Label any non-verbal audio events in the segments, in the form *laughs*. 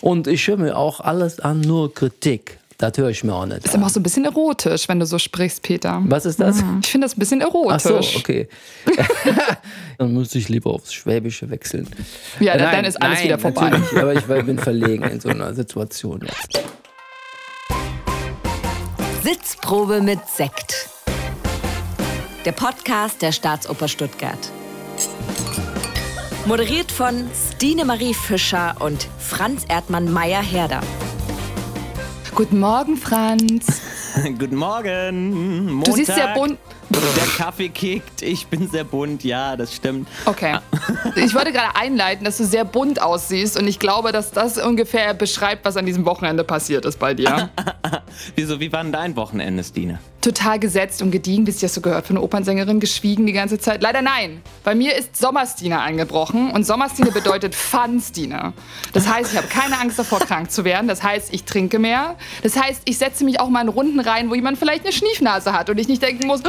Und ich höre mir auch alles an, nur Kritik. Das höre ich mir auch nicht. Das ist immer auch so ein bisschen erotisch, wenn du so sprichst, Peter. Was ist das? Ich finde das ein bisschen erotisch. Ach so, okay. *laughs* dann muss ich lieber aufs Schwäbische wechseln. Ja, dann, dann ist alles nein, wieder vorbei. Aber ich bin verlegen in so einer Situation jetzt. Sitzprobe mit Sekt. Der Podcast der Staatsoper Stuttgart. Moderiert von Stine Marie Fischer und Franz Erdmann Meyer-Herder. Guten Morgen, Franz. *laughs* Guten Morgen. Montag. Du siehst sehr bunt. Der Kaffee kickt. Ich bin sehr bunt. Ja, das stimmt. Okay. *laughs* Ich wollte gerade einleiten, dass du sehr bunt aussiehst und ich glaube, dass das ungefähr beschreibt, was an diesem Wochenende passiert ist bei dir. *laughs* Wieso? Wie war denn dein Wochenende, Stine? Total gesetzt und gediegen, wie sich das so gehört von einer Opernsängerin, geschwiegen die ganze Zeit. Leider nein. Bei mir ist Sommerstine eingebrochen und Sommerstine bedeutet *laughs* Fun-Stine. Das heißt, ich habe keine Angst davor, krank zu werden. Das heißt, ich trinke mehr. Das heißt, ich setze mich auch mal in Runden rein, wo jemand vielleicht eine Schniefnase hat und ich nicht denken muss,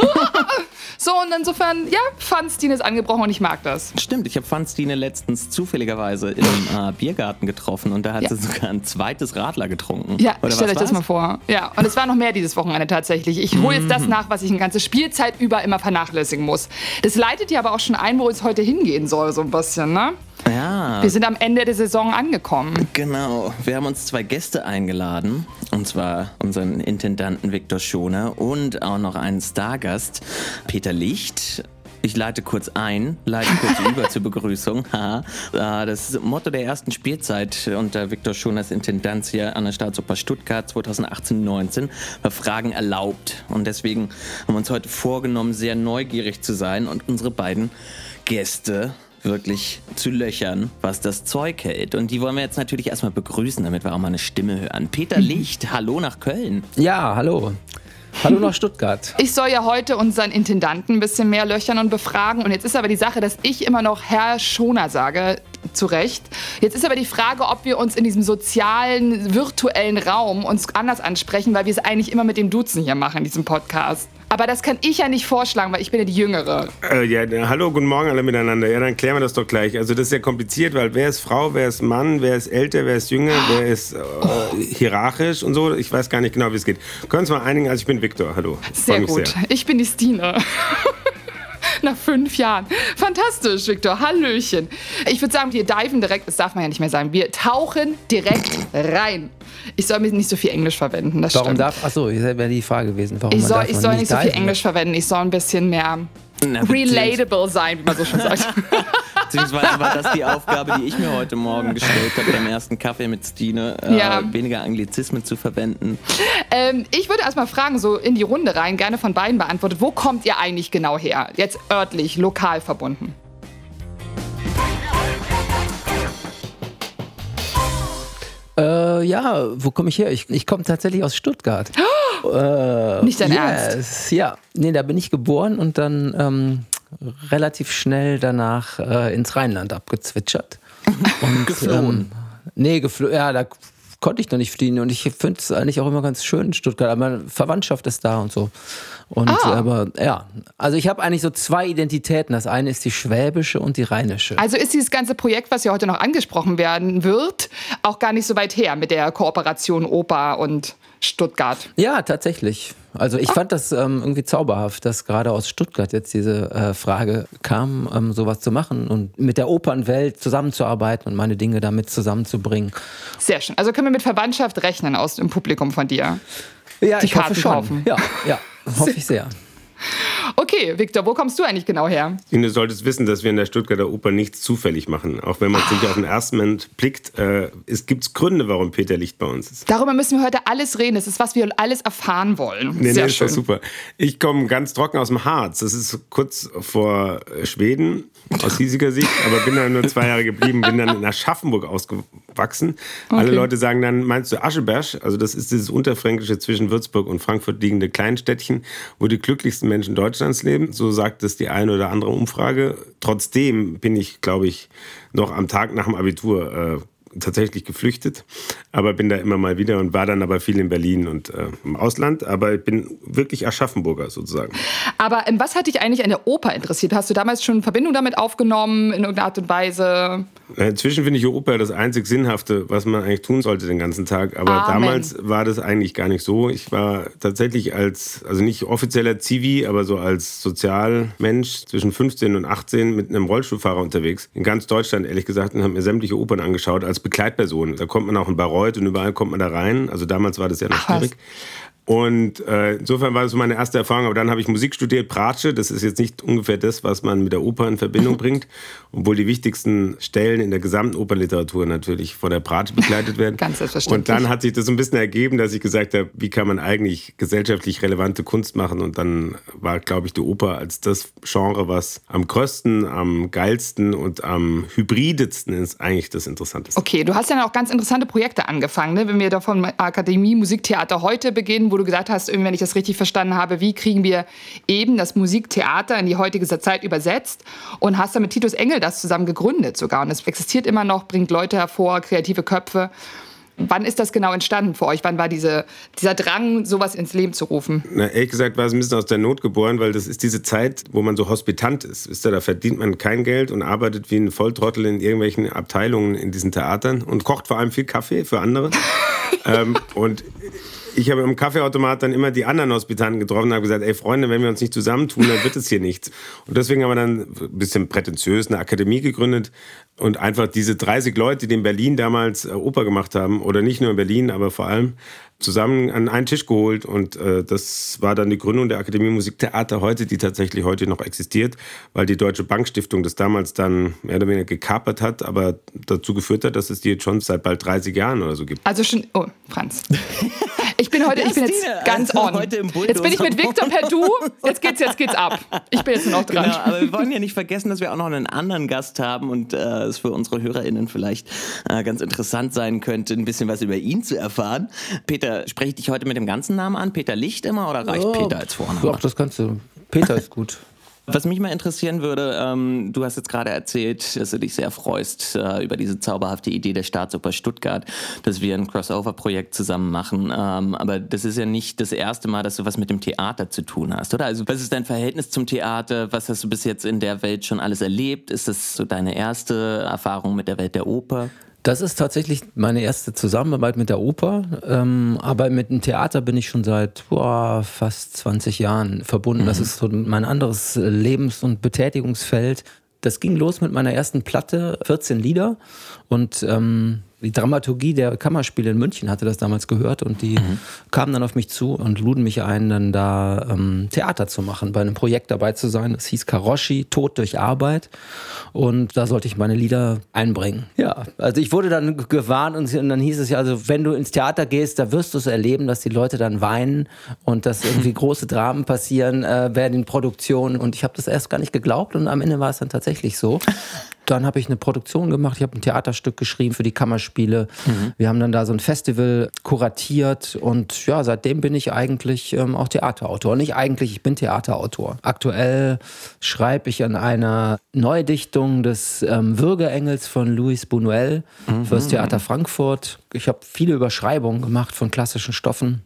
*laughs* so und insofern, ja, Fun-Stine ist angebrochen und ich mag das. Stimmt, ich habe Fanstine letztens zufälligerweise im äh, Biergarten getroffen und da hat Ja. sie sogar ein zweites Radler getrunken. Ja, stellt was euch das mal vor. Ja, und es war noch mehr dieses Wochenende tatsächlich. Ich hole jetzt Mhm. das nach, was ich eine ganze Spielzeit über immer vernachlässigen muss. Das leitet ja aber auch schon ein, wo es heute hingehen soll, so ein bisschen, ne? Ja, Wir sind am Ende der Saison angekommen. genau. Wir haben uns zwei Gäste eingeladen. Und zwar unseren Intendanten Viktor Schoner und auch noch einen Stargast, Peter Licht. Ich leite kurz ein, leite kurz *laughs* über zur Begrüßung. *laughs* Äh, Das Motto der ersten Spielzeit unter Viktor Schoners Intendanz hier an der Staatsoper Stuttgart 2018-19 war Fragen erlaubt. Und deswegen haben wir uns heute vorgenommen, sehr neugierig zu sein und unsere beiden Gäste wirklich zu löchern, was das Zeug hält. Und die wollen wir jetzt natürlich erstmal begrüßen, damit wir auch mal eine Stimme hören. Peter Licht, hallo nach Köln. Ja, hallo. Hallo nach Stuttgart. *laughs* Ich soll ja heute unseren Intendanten ein bisschen mehr löchern und befragen. Und jetzt ist aber die Sache, dass ich immer noch Herr Schoner sage, zu Recht. Jetzt ist aber die Frage, ob wir uns in diesem sozialen, virtuellen Raum uns anders ansprechen, weil wir es eigentlich immer mit dem Duzen hier machen, in diesem Podcast. Aber das kann ich ja nicht vorschlagen, weil ich bin ja die Jüngere. Äh, ja, hallo, guten Morgen alle miteinander. Ja, dann klären wir das doch gleich. Also das ist sehr kompliziert, weil wer ist Frau, wer ist Mann, wer ist älter, wer ist jünger, wer ist äh, hierarchisch und so. Ich weiß gar nicht genau, wie es geht. Können wir uns mal einigen? Also ich bin Viktor, hallo. Sehr gut. Sehr. Ich bin die Stine. *laughs* Nach fünf Jahren. Fantastisch, Victor. Hallöchen. Ich würde sagen, wir diven direkt, das darf man ja nicht mehr sagen, wir tauchen direkt rein. Ich soll mir nicht so viel Englisch verwenden, das Warum stimmt. darf. Achso, das wäre die Frage gewesen. Warum ich man soll, ich soll nicht so viel? Englisch verwenden, ich soll ein bisschen mehr Na, relatable sein, wie man so schön sagt. *laughs* Beziehungsweise war das die Aufgabe, die ich mir heute Morgen gestellt habe, beim ersten Kaffee mit Stine, äh, Ja. weniger Anglizismen zu verwenden. ähm, ich würde erstmal fragen, so in die Runde rein, gerne von beiden beantwortet, wo kommt ihr eigentlich genau her? Jetzt örtlich, lokal verbunden. Äh, ja, wo komme ich her? Ich, ich komme tatsächlich aus Stuttgart. *gasps* Äh, Nicht dein Ernst? yes, Ja, nee, da bin ich geboren und dann ähm, relativ schnell danach äh, ins Rheinland abgezwitschert. *laughs* Und, Geflohen. Ähm, nee, geflohen. Ja, da konnte ich noch nicht fliehen und ich finde es eigentlich auch immer ganz schön in Stuttgart. Aber meine Verwandtschaft ist da und so. Und Ah. aber ja, also ich habe eigentlich so zwei Identitäten. Das eine ist die schwäbische und die rheinische. Also ist dieses ganze Projekt, was ja heute noch angesprochen werden wird, auch gar nicht so weit her mit der Kooperation Oper und Stuttgart. Ja, tatsächlich. Also ich fand das ähm, irgendwie zauberhaft, dass gerade aus Stuttgart jetzt diese äh, Frage kam, ähm, sowas zu machen und mit der Opernwelt zusammenzuarbeiten und meine Dinge damit zusammenzubringen. Sehr schön. Also können wir mit Verwandtschaft rechnen aus dem Publikum von dir. Ja, Die ich hoffe Karten schon. kaufen. Ja, ja, *laughs* hoffe ich sehr. Okay, Victor, wo kommst du eigentlich genau her? Du solltest wissen, dass wir in der Stuttgarter Oper nichts zufällig machen. Auch wenn man es nicht auf den ersten Moment blickt, äh, es gibt Gründe, warum Peter Licht bei uns ist. Darüber müssen wir heute alles reden. Das ist, was wir alles erfahren wollen. Nee, Sehr nee, ist schön. doch super. Ich komme ganz trocken aus dem Harz. Das ist kurz vor äh, Schweden *laughs* aus hiesiger Sicht, aber bin dann nur zwei Jahre geblieben, bin dann in Aschaffenburg ausgewachsen. Alle Leute sagen dann, meinst du Ascheberg? Also das ist dieses unterfränkische zwischen Würzburg und Frankfurt liegende Kleinstädtchen, wo die glücklichsten Menschen Deutschlands leben. So sagt es die eine oder andere Umfrage. Trotzdem bin ich, glaube ich, noch am Tag nach dem Abitur äh, tatsächlich geflüchtet, aber bin da immer mal wieder und war dann aber viel in Berlin und äh, im Ausland. Aber ich bin wirklich Aschaffenburger sozusagen. Aber ähm, was hat dich eigentlich an der Oper interessiert? Hast du damals schon Verbindung damit aufgenommen in irgendeiner Art und Weise? Inzwischen finde ich Oper das einzig Sinnhafte, was man eigentlich tun sollte den ganzen Tag. Aber Amen. damals war das eigentlich gar nicht so. Ich war tatsächlich als, also nicht offizieller Zivi, aber so als Sozialmensch zwischen 15 und 18 mit einem Rollstuhlfahrer unterwegs. In ganz Deutschland, ehrlich gesagt, und habe mir sämtliche Opern angeschaut als Begleitperson. Da kommt man auch in Bayreuth und überall kommt man da rein. Also damals war das ja noch Ach, schwierig. Und äh, insofern war das so meine erste Erfahrung. Aber dann habe ich Musik studiert, Bratsche. Das ist jetzt nicht ungefähr das, was man mit der Oper in Verbindung *laughs* bringt. Obwohl die wichtigsten Stellen in der gesamten Opernliteratur natürlich von der Bratsche begleitet werden. *laughs* Ganz selbstverständlich. Und dann hat sich das so ein bisschen ergeben, dass ich gesagt habe, wie kann man eigentlich gesellschaftlich relevante Kunst machen? Und dann war, glaube ich, die Oper als das Genre, was am größten, am geilsten und am hybridetsten ist, eigentlich das Interessanteste. Okay, du hast ja auch ganz interessante Projekte angefangen, ne? wenn wir da von Akademie Musiktheater heute beginnen, wo du gesagt hast, wenn ich das richtig verstanden habe, wie kriegen wir eben das Musiktheater in die heutige Zeit übersetzt und hast dann mit Titus Engel das zusammen gegründet sogar. Und es existiert immer noch, bringt Leute hervor, kreative Köpfe. Wann ist das genau entstanden für euch? Wann war diese, dieser Drang, sowas ins Leben zu rufen? Na, ehrlich gesagt war es ein bisschen aus der Not geboren, weil das ist diese Zeit, wo man so hospitant ist. Wisst ihr, da verdient man kein Geld und arbeitet wie ein Volltrottel in irgendwelchen Abteilungen in diesen Theatern und kocht vor allem viel Kaffee für andere. *laughs* ähm, und ich habe im Kaffeeautomat dann immer die anderen Hospitanten getroffen und habe gesagt, ey Freunde, wenn wir uns nicht zusammentun, dann wird es hier nichts. Und deswegen haben wir dann ein bisschen prätentiös eine Akademie gegründet und einfach diese 30 Leute, die in Berlin damals äh, Oper gemacht haben, oder nicht nur in Berlin, aber vor allem zusammen an einen Tisch geholt und äh, das war dann die Gründung der Akademie Musiktheater heute, die tatsächlich heute noch existiert, weil die Deutsche Bankstiftung das damals dann mehr oder weniger gekapert hat, aber dazu geführt hat, dass es die jetzt schon seit bald 30 Jahren oder so gibt. Also schon, oh, Franz. Ich bin heute, ich bin jetzt ganz also on. heute im Jetzt bin ich mit Victor per Du. Jetzt geht's, jetzt geht's ab. Ich bin jetzt noch dran. Genau, aber wir wollen ja nicht vergessen, dass wir auch noch einen anderen Gast haben und äh, es für unsere HörerInnen vielleicht äh, ganz interessant sein könnte, ein bisschen was über ihn zu erfahren. Peter, spreche ich dich heute mit dem ganzen Namen an? Peter Licht immer oder reicht Oh, Peter als Vorname? Doch, das kannst du. Peter ist gut. *laughs* Was mich mal interessieren würde, ähm, du hast jetzt gerade erzählt, dass du dich sehr freust äh, über diese zauberhafte Idee der Staatsoper Stuttgart, dass wir ein Crossover-Projekt zusammen machen. Ähm, aber das ist ja nicht das erste Mal, dass du was mit dem Theater zu tun hast, oder? Also was ist dein Verhältnis zum Theater? Was hast du bis jetzt in der Welt schon alles erlebt? Ist das so deine erste Erfahrung mit der Welt der Oper? Das ist tatsächlich meine erste Zusammenarbeit mit der Oper. Ähm, aber mit dem Theater bin ich schon seit boah, fast 20 Jahren verbunden. Das ist so mein anderes Lebens- und Betätigungsfeld. Das ging los mit meiner ersten Platte, 14 Lieder. Und ähm, die Dramaturgie der Kammerspiele in München hatte das damals gehört und die kamen dann auf mich zu und luden mich ein, dann da ähm, Theater zu machen, bei einem Projekt dabei zu sein. Das hieß Karoshi, Tod durch Arbeit. Und da sollte ich meine Lieder einbringen. Ja, also ich wurde dann gewarnt und dann hieß es ja, also wenn du ins Theater gehst, da wirst du es erleben, dass die Leute dann weinen und dass irgendwie *laughs* große Dramen passieren äh, während den Produktionen. Und ich habe das erst gar nicht geglaubt und am Ende war es dann tatsächlich so. Dann habe ich eine Produktion gemacht, ich habe ein Theaterstück geschrieben für die Kammerspiele. Wir haben dann da so ein Festival kuratiert und ja, seitdem bin ich eigentlich ähm, auch Theaterautor. Nicht eigentlich, ich bin Theaterautor. Aktuell schreibe ich an einer Neudichtung des ähm, Würgeengels von Louis Buñuel fürs Theater Frankfurt. Ich habe viele Überschreibungen gemacht von klassischen Stoffen.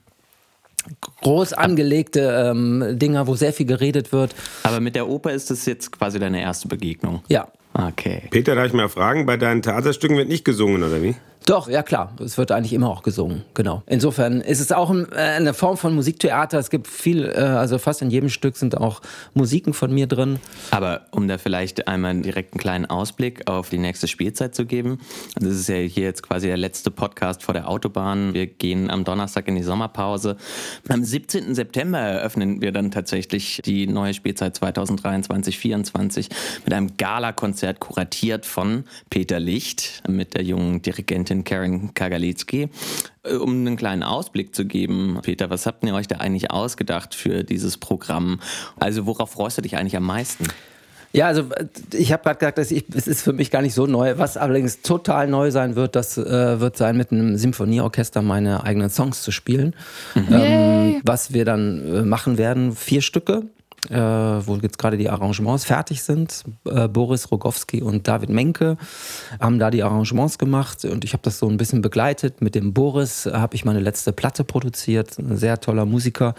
Groß angelegte ähm, Dinger, wo sehr viel geredet wird. Aber mit der Oper ist das jetzt quasi deine erste Begegnung. Ja, Okay. Peter, darf ich mal fragen, bei deinen Theaterstücken wird nicht gesungen, oder wie? Doch, ja klar. Es wird eigentlich immer auch gesungen, genau. Insofern ist es auch äh, eine Form von Musiktheater. Es gibt viel, äh, also fast in jedem Stück sind auch Musiken von mir drin. Aber um da vielleicht einmal direkt einen kleinen Ausblick auf die nächste Spielzeit zu geben. Das ist ja hier jetzt quasi der letzte Podcast vor der Autobahn. Wir gehen am Donnerstag in die Sommerpause. Am 17. September eröffnen wir dann tatsächlich die neue Spielzeit 2023-24 mit einem Gala-Konzert kuratiert von Peter Licht mit der jungen Dirigentin Karen Kagalitzki. Äh, Um einen kleinen Ausblick zu geben, Peter, was habt ihr euch da eigentlich ausgedacht für dieses Programm? Also worauf freust du dich eigentlich am meisten? Ja, also äh, ich habe gerade gesagt, dass ich, es ist für mich gar nicht so neu. Was allerdings total neu sein wird, das äh, wird sein, mit einem Symphonieorchester meine eigenen Songs zu spielen. Ähm, was wir dann äh, machen werden, vier Stücke. Äh, wo jetzt gerade die Arrangements fertig sind. Äh, Boris Rogowski und David Menke haben da die Arrangements gemacht und ich habe das so ein bisschen begleitet. Mit dem Boris habe ich meine letzte Platte produziert, ein sehr toller Musiker.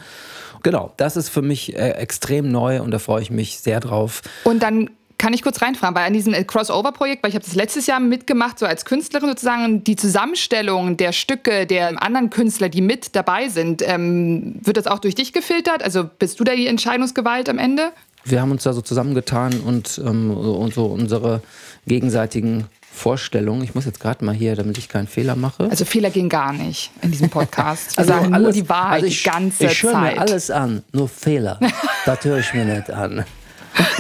Genau, das ist für mich äh, extrem neu und da freue ich mich sehr drauf. Und dann kann ich kurz reinfragen, weil an diesem Crossover-Projekt, weil ich habe das letztes Jahr mitgemacht, so als Künstlerin sozusagen, die Zusammenstellung der Stücke der anderen Künstler, die mit dabei sind, ähm, wird das auch durch dich gefiltert? Also bist du da die Entscheidungsgewalt am Ende? Wir haben uns da so zusammengetan und, ähm, und so unsere gegenseitigen Vorstellungen. Ich muss jetzt gerade mal hier, damit ich keinen Fehler mache. Also Fehler gehen gar nicht in diesem Podcast. Wir also sagen alles, nur die Wahrheit also ich, die ganze ich Zeit. Ich höre mir alles an, nur Fehler. *laughs* das höre ich mir nicht an.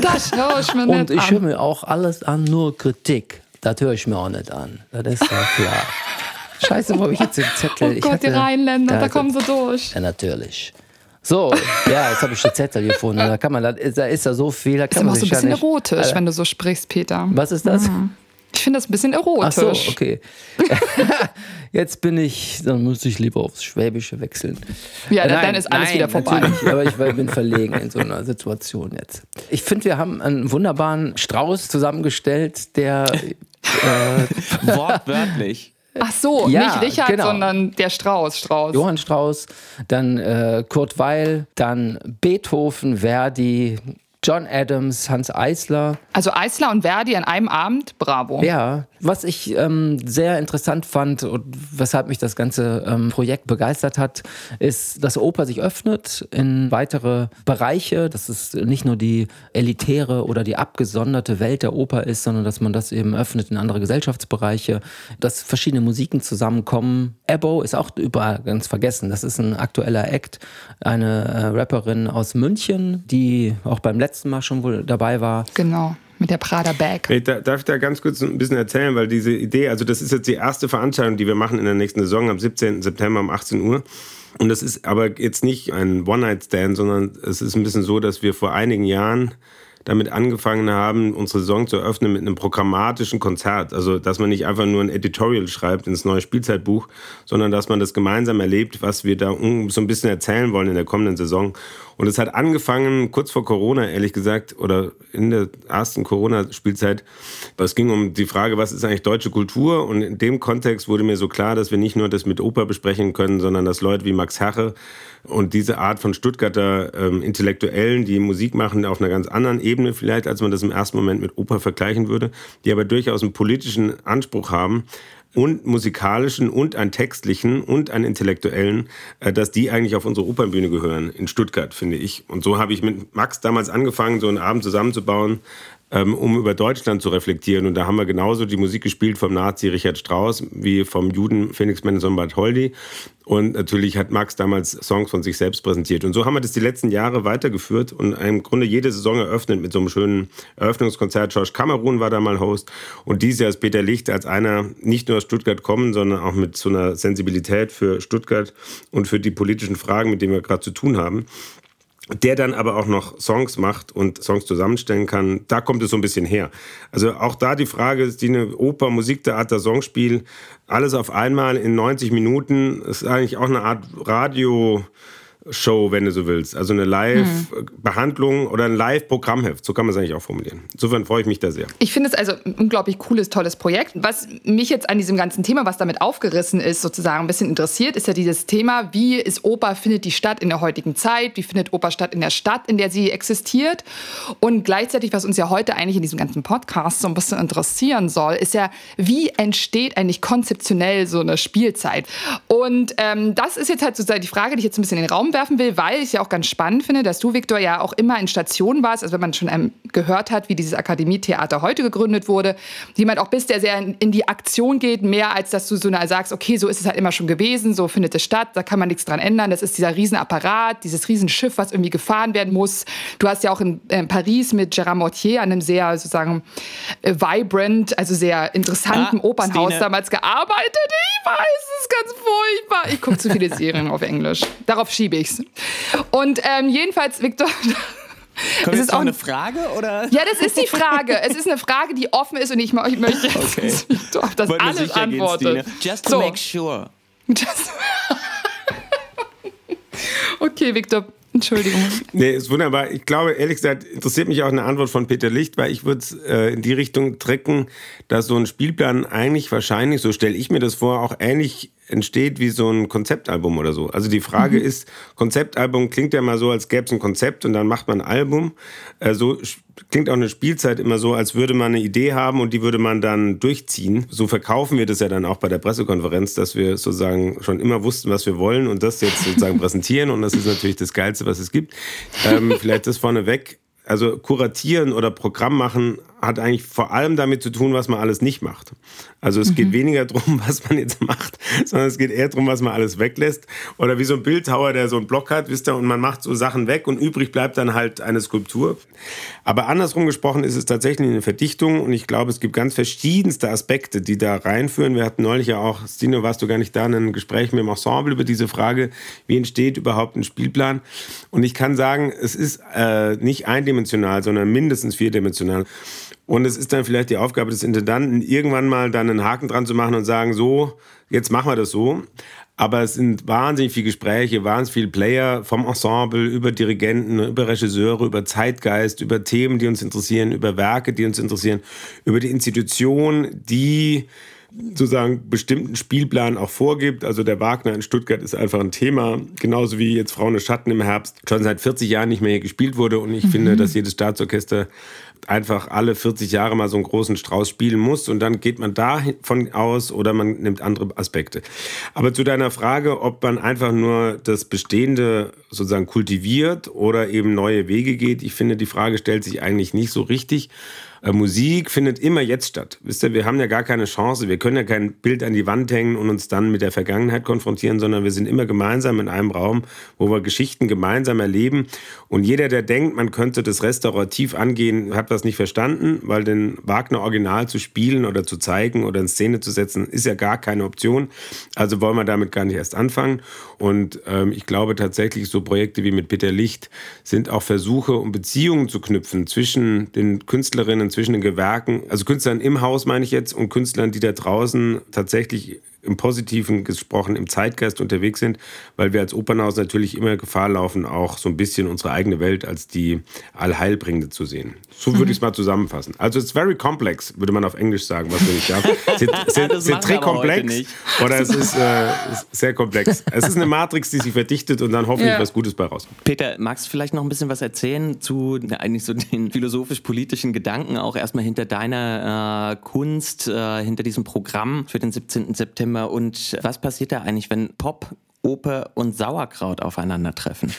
Das höre ich mir *laughs* nicht Und ich höre mir auch alles an, nur Kritik. Das höre ich mir auch nicht an. Das ist ja klar. Scheiße, wo habe ich jetzt den Zettel? Oh Gott, hatte, die Rheinländer, da, da kommen sie durch. Ja, natürlich. So, ja, jetzt habe ich den Zettel gefunden. Da kann man, da ist, da ist ja so viel. Da kann das ist man so ein bisschen nicht, erotisch, Alter. wenn du so sprichst, Peter. Was ist das? Mhm. Ich finde das ein bisschen erotisch. Ach so, okay. *laughs* Jetzt bin ich, dann muss ich lieber aufs Schwäbische wechseln. Ja, äh, nein, dann ist alles nein, wieder vorbei. Aber ich bin verlegen in so einer Situation jetzt. Ich finde, wir haben einen wunderbaren Strauß zusammengestellt, der äh, *laughs* wortwörtlich. Ach so, ja, nicht Richard, genau. sondern der Strauß, Strauß. Johann Strauß, dann äh, Kurt Weil, dann Beethoven, Verdi, John Adams, Hans Eisler. Also Eisler und Verdi an einem Abend, bravo. Ja, was ich ähm, sehr interessant fand und weshalb mich das ganze ähm, Projekt begeistert hat, ist, dass Oper sich öffnet in weitere Bereiche, dass es nicht nur die elitäre oder die abgesonderte Welt der Oper ist, sondern dass man das eben öffnet in andere Gesellschaftsbereiche, dass verschiedene Musiken zusammenkommen. Ebo ist auch überall ganz vergessen. Das ist ein aktueller Act, eine äh, Rapperin aus München, die auch beim letzten Mal schon wohl dabei war. Genau mit der Prada Bag. Hey, darf ich da ganz kurz ein bisschen erzählen, weil diese Idee, also das ist jetzt die erste Veranstaltung, die wir machen in der nächsten Saison am 17. September um 18 Uhr. Und das ist aber jetzt nicht ein One-Night-Stand, sondern es ist ein bisschen so, dass wir vor einigen Jahren damit angefangen haben, unsere Saison zu eröffnen mit einem programmatischen Konzert. Also, dass man nicht einfach nur ein Editorial schreibt ins neue Spielzeitbuch, sondern dass man das gemeinsam erlebt, was wir da so ein bisschen erzählen wollen in der kommenden Saison. Und es hat angefangen kurz vor Corona, ehrlich gesagt, oder in der ersten Corona-Spielzeit. Es ging um die Frage, was ist eigentlich deutsche Kultur? Und in dem Kontext wurde mir so klar, dass wir nicht nur das mit Oper besprechen können, sondern dass Leute wie Max Herre und diese Art von Stuttgarter ähm, Intellektuellen, die Musik machen auf einer ganz anderen Ebene vielleicht, als man das im ersten Moment mit Oper vergleichen würde, die aber durchaus einen politischen Anspruch haben, und musikalischen und einen textlichen und einen intellektuellen, äh, dass die eigentlich auf unsere Opernbühne gehören in Stuttgart, finde ich. Und so habe ich mit Max damals angefangen, so einen Abend zusammenzubauen, um über Deutschland zu reflektieren. Und da haben wir genauso die Musik gespielt vom Nazi Richard Strauss wie vom Juden Felix Mendelssohn Bartholdy. Und natürlich hat Max damals Songs von sich selbst präsentiert. Und so haben wir das die letzten Jahre weitergeführt und im Grunde jede Saison eröffnet mit so einem schönen Eröffnungskonzert. George Kamerun war da mal Host. Und dieses Jahr ist Peter Licht als einer nicht nur aus Stuttgart kommen, sondern auch mit so einer Sensibilität für Stuttgart und für die politischen Fragen, mit denen wir gerade zu tun haben der dann aber auch noch Songs macht und Songs zusammenstellen kann, da kommt es so ein bisschen her. Also auch da die Frage, ist die eine Oper, Musiktheater, Songspiel, alles auf einmal in 90 Minuten, ist eigentlich auch eine Art Radio, Show, wenn du so willst. Also eine Live-Behandlung oder ein Live-Programmheft. So kann man es eigentlich auch formulieren. Insofern freue ich mich da sehr. Ich finde es also ein unglaublich cooles, tolles Projekt. Was mich jetzt an diesem ganzen Thema, was damit aufgerissen ist, sozusagen ein bisschen interessiert, ist ja dieses Thema, wie ist Oper, findet die statt in der heutigen Zeit? Wie findet Oper statt in der Stadt, in der sie existiert? Und gleichzeitig, was uns ja heute eigentlich in diesem ganzen Podcast so ein bisschen interessieren soll, ist ja, wie entsteht eigentlich konzeptionell so eine Spielzeit? Und ähm, das ist jetzt halt sozusagen die Frage, die ich jetzt ein bisschen in den Raum werfen will, weil ich ja auch ganz spannend finde, dass du, Viktor, ja auch immer in Stationen warst, also wenn man schon ähm, gehört hat, wie dieses Akademietheater heute gegründet wurde, jemand auch bist, der sehr in die Aktion geht, mehr als dass du so sagst, okay, so ist es halt immer schon gewesen, so findet es statt, da kann man nichts dran ändern, das ist dieser Riesenapparat, dieses Riesenschiff, was irgendwie gefahren werden muss. Du hast ja auch in äh, Paris mit Gérard Mortier an einem sehr sozusagen äh, vibrant, also sehr interessanten ah, Opernhaus Stine. damals gearbeitet. Ich weiß, es ist ganz furchtbar. Ich gucke zu viele Serien auf Englisch. Darauf schiebe ich nichts. Und ähm, jedenfalls, Victor. *laughs* Kommt ist auch eine Frage oder? Ja, das ist die Frage. Es ist eine Frage, die offen ist und ich, ich möchte jetzt, okay. *laughs* dass das alles antwortet. Just to so. make sure. *laughs* okay, Victor. Entschuldigung. Nee, ist wunderbar. Ich glaube, ehrlich gesagt, interessiert mich auch eine Antwort von Peter Licht, weil ich würde es äh, in die Richtung trecken, dass so ein Spielplan eigentlich wahrscheinlich, so stelle ich mir das vor, auch ähnlich entsteht wie so ein Konzeptalbum oder so. Also die Frage mhm. ist, Konzeptalbum klingt ja mal so, als gäbe es ein Konzept und dann macht man ein Album. Äh, so klingt auch eine Spielzeit immer so, als würde man eine Idee haben und die würde man dann durchziehen. So verkaufen wir das ja dann auch bei der Pressekonferenz, dass wir sozusagen schon immer wussten, was wir wollen und das jetzt sozusagen *laughs* präsentieren und das ist natürlich das Geilste, was es gibt. Ähm, vielleicht das vorneweg. Also kuratieren oder Programm machen hat eigentlich vor allem damit zu tun, was man alles nicht macht. Also es mhm. geht weniger darum, *laughs* was man jetzt macht, sondern es geht eher darum, was man alles weglässt. Oder wie so ein Bildhauer, der so einen Block hat, wisst ihr, und man macht so Sachen weg und übrig bleibt dann halt eine Skulptur. Aber andersrum gesprochen ist es tatsächlich eine Verdichtung und ich glaube, es gibt ganz verschiedenste Aspekte, die da reinführen. Wir hatten neulich ja auch, Stino, warst du gar nicht da, in einem Gespräch mit dem Ensemble über diese Frage, wie entsteht überhaupt ein Spielplan? Und ich kann sagen, es ist äh, nicht eindimensional, sondern mindestens vierdimensional. Und es ist dann vielleicht die Aufgabe des Intendanten, irgendwann mal dann einen Haken dran zu machen und sagen, so, jetzt machen wir das so. Aber es sind wahnsinnig viele Gespräche, wahnsinnig viele Player vom Ensemble über Dirigenten, über Regisseure, über Zeitgeist, über Themen, die uns interessieren, über Werke, die uns interessieren, über die Institution, die sozusagen bestimmten Spielplan auch vorgibt. Also der Wagner in Stuttgart ist einfach ein Thema, genauso wie jetzt Frauen Schatten im Herbst schon seit 40 Jahren nicht mehr hier gespielt wurde. Und ich mhm. finde, dass jedes Staatsorchester einfach alle 40 Jahre mal so einen großen Strauß spielen muss und dann geht man davon aus oder man nimmt andere Aspekte. Aber zu deiner Frage, ob man einfach nur das Bestehende sozusagen kultiviert oder eben neue Wege geht, ich finde, die Frage stellt sich eigentlich nicht so richtig, äh, Musik findet immer jetzt statt. Wisst ihr, wir haben ja gar keine Chance. Wir können ja kein Bild an die Wand hängen und uns dann mit der Vergangenheit konfrontieren, sondern wir sind immer gemeinsam in einem Raum, wo wir Geschichten gemeinsam erleben. Und jeder, der denkt, man könnte das restaurativ angehen, hat das nicht verstanden, weil den Wagner Original zu spielen oder zu zeigen oder in Szene zu setzen, ist ja gar keine Option. Also wollen wir damit gar nicht erst anfangen. Und ähm, ich glaube tatsächlich, so Projekte wie mit Peter Licht sind auch Versuche, um Beziehungen zu knüpfen zwischen den Künstlerinnen, zwischen den Gewerken, also Künstlern im Haus meine ich jetzt und Künstlern, die da draußen tatsächlich im Positiven gesprochen im Zeitgeist unterwegs sind, weil wir als Opernhaus natürlich immer Gefahr laufen, auch so ein bisschen unsere eigene Welt als die Allheilbringende zu sehen. So würde mhm. ich es mal zusammenfassen. Also it's very complex, würde man auf Englisch sagen, was wir nicht darf. C'est très komplex oder es ist äh, sehr komplex. Es ist eine Matrix, die sich verdichtet und dann hoffentlich ja. was Gutes bei rauskommt. Peter, magst du vielleicht noch ein bisschen was erzählen zu na, eigentlich so den philosophisch-politischen Gedanken auch erstmal hinter deiner äh, Kunst, äh, hinter diesem Programm für den 17. September Und was passiert da eigentlich, wenn Pop, Oper und Sauerkraut aufeinandertreffen?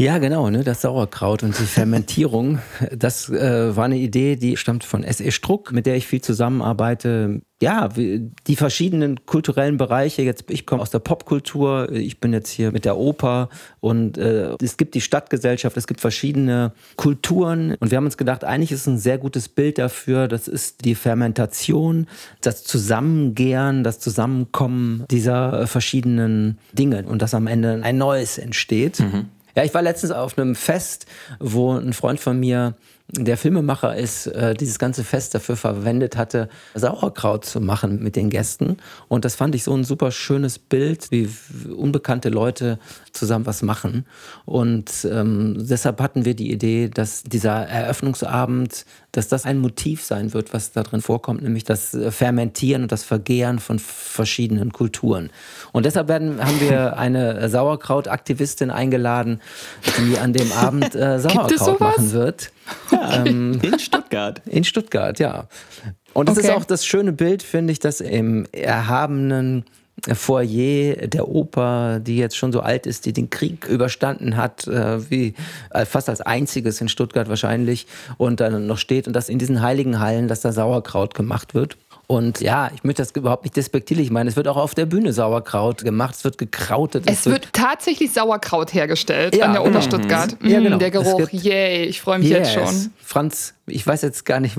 Ja, genau, ne, das Sauerkraut und die Fermentierung. *laughs* Das äh, war eine Idee, die stammt von S.E. Struck, mit der ich viel zusammenarbeite. Ja, die verschiedenen kulturellen Bereiche. Jetzt, ich komme aus der Popkultur, ich bin jetzt hier mit der Oper und äh, es gibt die Stadtgesellschaft, es gibt verschiedene Kulturen und wir haben uns gedacht, eigentlich ist ein sehr gutes Bild dafür, das ist die Fermentation, das Zusammengären, das Zusammenkommen dieser verschiedenen Dinge und dass am Ende ein neues entsteht. Mhm. Ja, ich war letztens auf einem Fest, wo ein Freund von mir der Filmemacher ist, äh, dieses ganze Fest dafür verwendet hatte, Sauerkraut zu machen mit den Gästen. Und das fand ich so ein super schönes Bild, wie unbekannte Leute zusammen was machen. Und ähm, deshalb hatten wir die Idee, dass dieser Eröffnungsabend, dass das ein Motiv sein wird, was da drin vorkommt, nämlich das Fermentieren und das Vergehren von verschiedenen Kulturen. Und deshalb werden, haben wir *laughs* eine Sauerkrautaktivistin eingeladen, die an dem Abend äh, *laughs* Sauerkraut machen wird. Ja, *laughs* ähm, in Stuttgart. In Stuttgart, ja. Und das okay. ist auch das schöne Bild, finde ich, dass im erhabenen Foyer der Oper, die jetzt schon so alt ist, die den Krieg überstanden hat, äh, wie äh, fast als einziges in Stuttgart wahrscheinlich und dann noch steht und dass in diesen heiligen Hallen, dass da Sauerkraut gemacht wird. Und ja, ich möchte das überhaupt nicht despektierlich meinen. Es wird auch auf der Bühne Sauerkraut gemacht, es wird gekrautet. Es, es wird, wird, tatsächlich Sauerkraut hergestellt ja, an der Oper Stuttgart. Ja, genau. Der Geruch, yay, ich freue mich yes. jetzt schon. Franz Ich weiß jetzt gar nicht,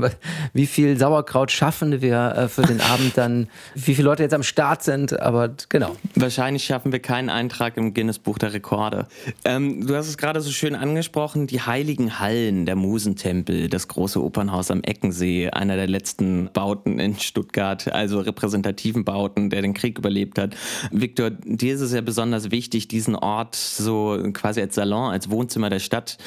wie viel Sauerkraut schaffen wir äh, für den Abend dann, wie viele Leute jetzt am Start sind, aber genau. Wahrscheinlich schaffen wir keinen Eintrag im Guinness Buch der Rekorde. Ähm, du hast es gerade so schön angesprochen, die heiligen Hallen, der Musentempel, das große Opernhaus am Eckensee, einer der letzten Bauten in Stuttgart, also repräsentativen Bauten, der den Krieg überlebt hat. Viktor, dir ist es ja besonders wichtig, diesen Ort so quasi als Salon, als Wohnzimmer der Stadt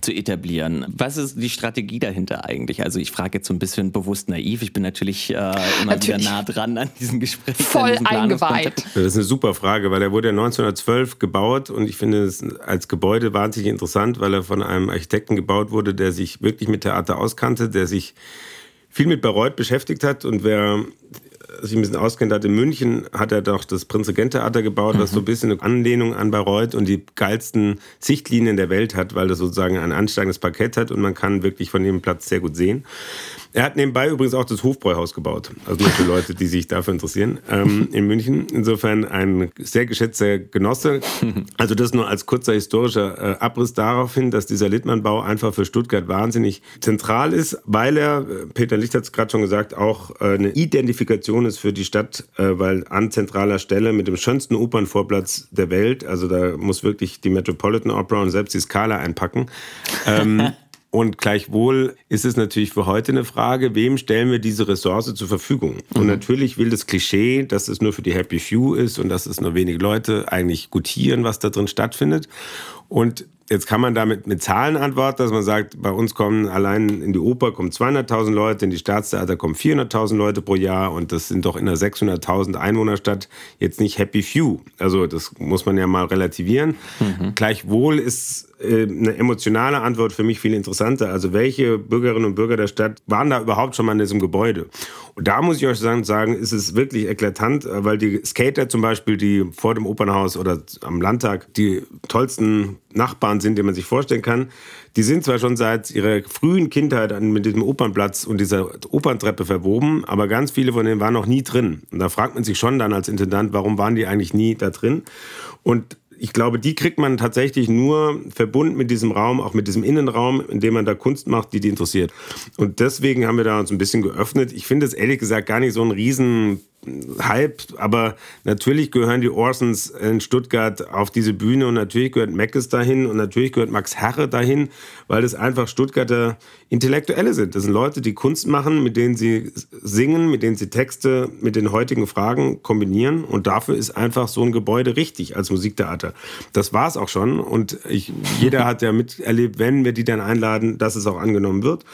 zu etablieren. Was ist die Strategie dahinter eigentlich? Also ich frage jetzt so ein bisschen bewusst naiv. Ich bin natürlich äh, immer natürlich. wieder nah dran an diesem Gespräch. Voll eingeweiht. Das ist eine super Frage, weil er wurde ja 1912 gebaut und ich finde es als Gebäude wahnsinnig interessant, weil er von einem Architekten gebaut wurde, der sich wirklich mit Theater auskannte, der sich viel mit Bayreuth beschäftigt hat und wer sich ein bisschen auskennt hat, in München hat er doch das Prinzregent-Theater gebaut, mhm. was so ein bisschen eine Anlehnung an Bayreuth und die geilsten Sichtlinien der Welt hat, weil das sozusagen ein ansteigendes Parkett hat und man kann wirklich von dem Platz sehr gut sehen. Er hat nebenbei übrigens auch das Hofbräuhaus gebaut. Also nur für Leute, die sich dafür interessieren, ähm, in München. Insofern ein sehr geschätzter Genosse. *laughs* Also das nur als kurzer historischer äh, Abriss darauf hin, dass dieser Littmann-Bau einfach für Stuttgart wahnsinnig zentral ist, weil er, äh, Peter Licht hat es gerade schon gesagt, auch äh, eine Identifikation ist für die Stadt, äh, weil an zentraler Stelle mit dem schönsten Opernvorplatz der Welt, also da muss wirklich die Metropolitan Opera und selbst die Scala einpacken. Ähm, *laughs* Und gleichwohl ist es natürlich für heute eine Frage, wem stellen wir diese Ressource zur Verfügung? Und mhm. natürlich will das Klischee, dass es nur für die Happy Few ist und dass es nur wenige Leute eigentlich gutieren, was da drin stattfindet. Und Jetzt kann man damit mit Zahlen antworten, dass man sagt, bei uns kommen allein in die Oper kommen 200.000 Leute, in die Staatstheater kommen 400.000 Leute pro Jahr und das sind doch in einer 600.000 Einwohnerstadt jetzt nicht happy few. Also das muss man ja mal relativieren. Mhm. Gleichwohl ist eine emotionale Antwort für mich viel interessanter. Also welche Bürgerinnen und Bürger der Stadt waren da überhaupt schon mal in diesem Gebäude? Und da muss ich euch sagen, ist es wirklich eklatant, weil die Skater zum Beispiel, die vor dem Opernhaus oder am Landtag die tollsten Nachbarn sind, die man sich vorstellen kann, die sind zwar schon seit ihrer frühen Kindheit mit diesem Opernplatz und dieser Operntreppe verwoben, aber ganz viele von denen waren noch nie drin. Und da fragt man sich schon dann als Intendant, warum waren die eigentlich nie da drin? Und ich glaube, die kriegt man tatsächlich nur verbunden mit diesem Raum, auch mit diesem Innenraum, in dem man da Kunst macht, die die interessiert. Und deswegen haben wir da uns ein bisschen geöffnet. Ich finde es ehrlich gesagt gar nicht so ein riesen Hype, aber natürlich gehören die Orsons in Stuttgart auf diese Bühne und natürlich gehört Meckes dahin und natürlich gehört Max Herre dahin, weil das einfach Stuttgarter Intellektuelle sind. Das sind Leute, die Kunst machen, mit denen sie singen, mit denen sie Texte mit den heutigen Fragen kombinieren und dafür ist einfach so ein Gebäude richtig als Musiktheater. Das war es auch schon und ich, jeder hat ja miterlebt, wenn wir die dann einladen, dass es auch angenommen wird.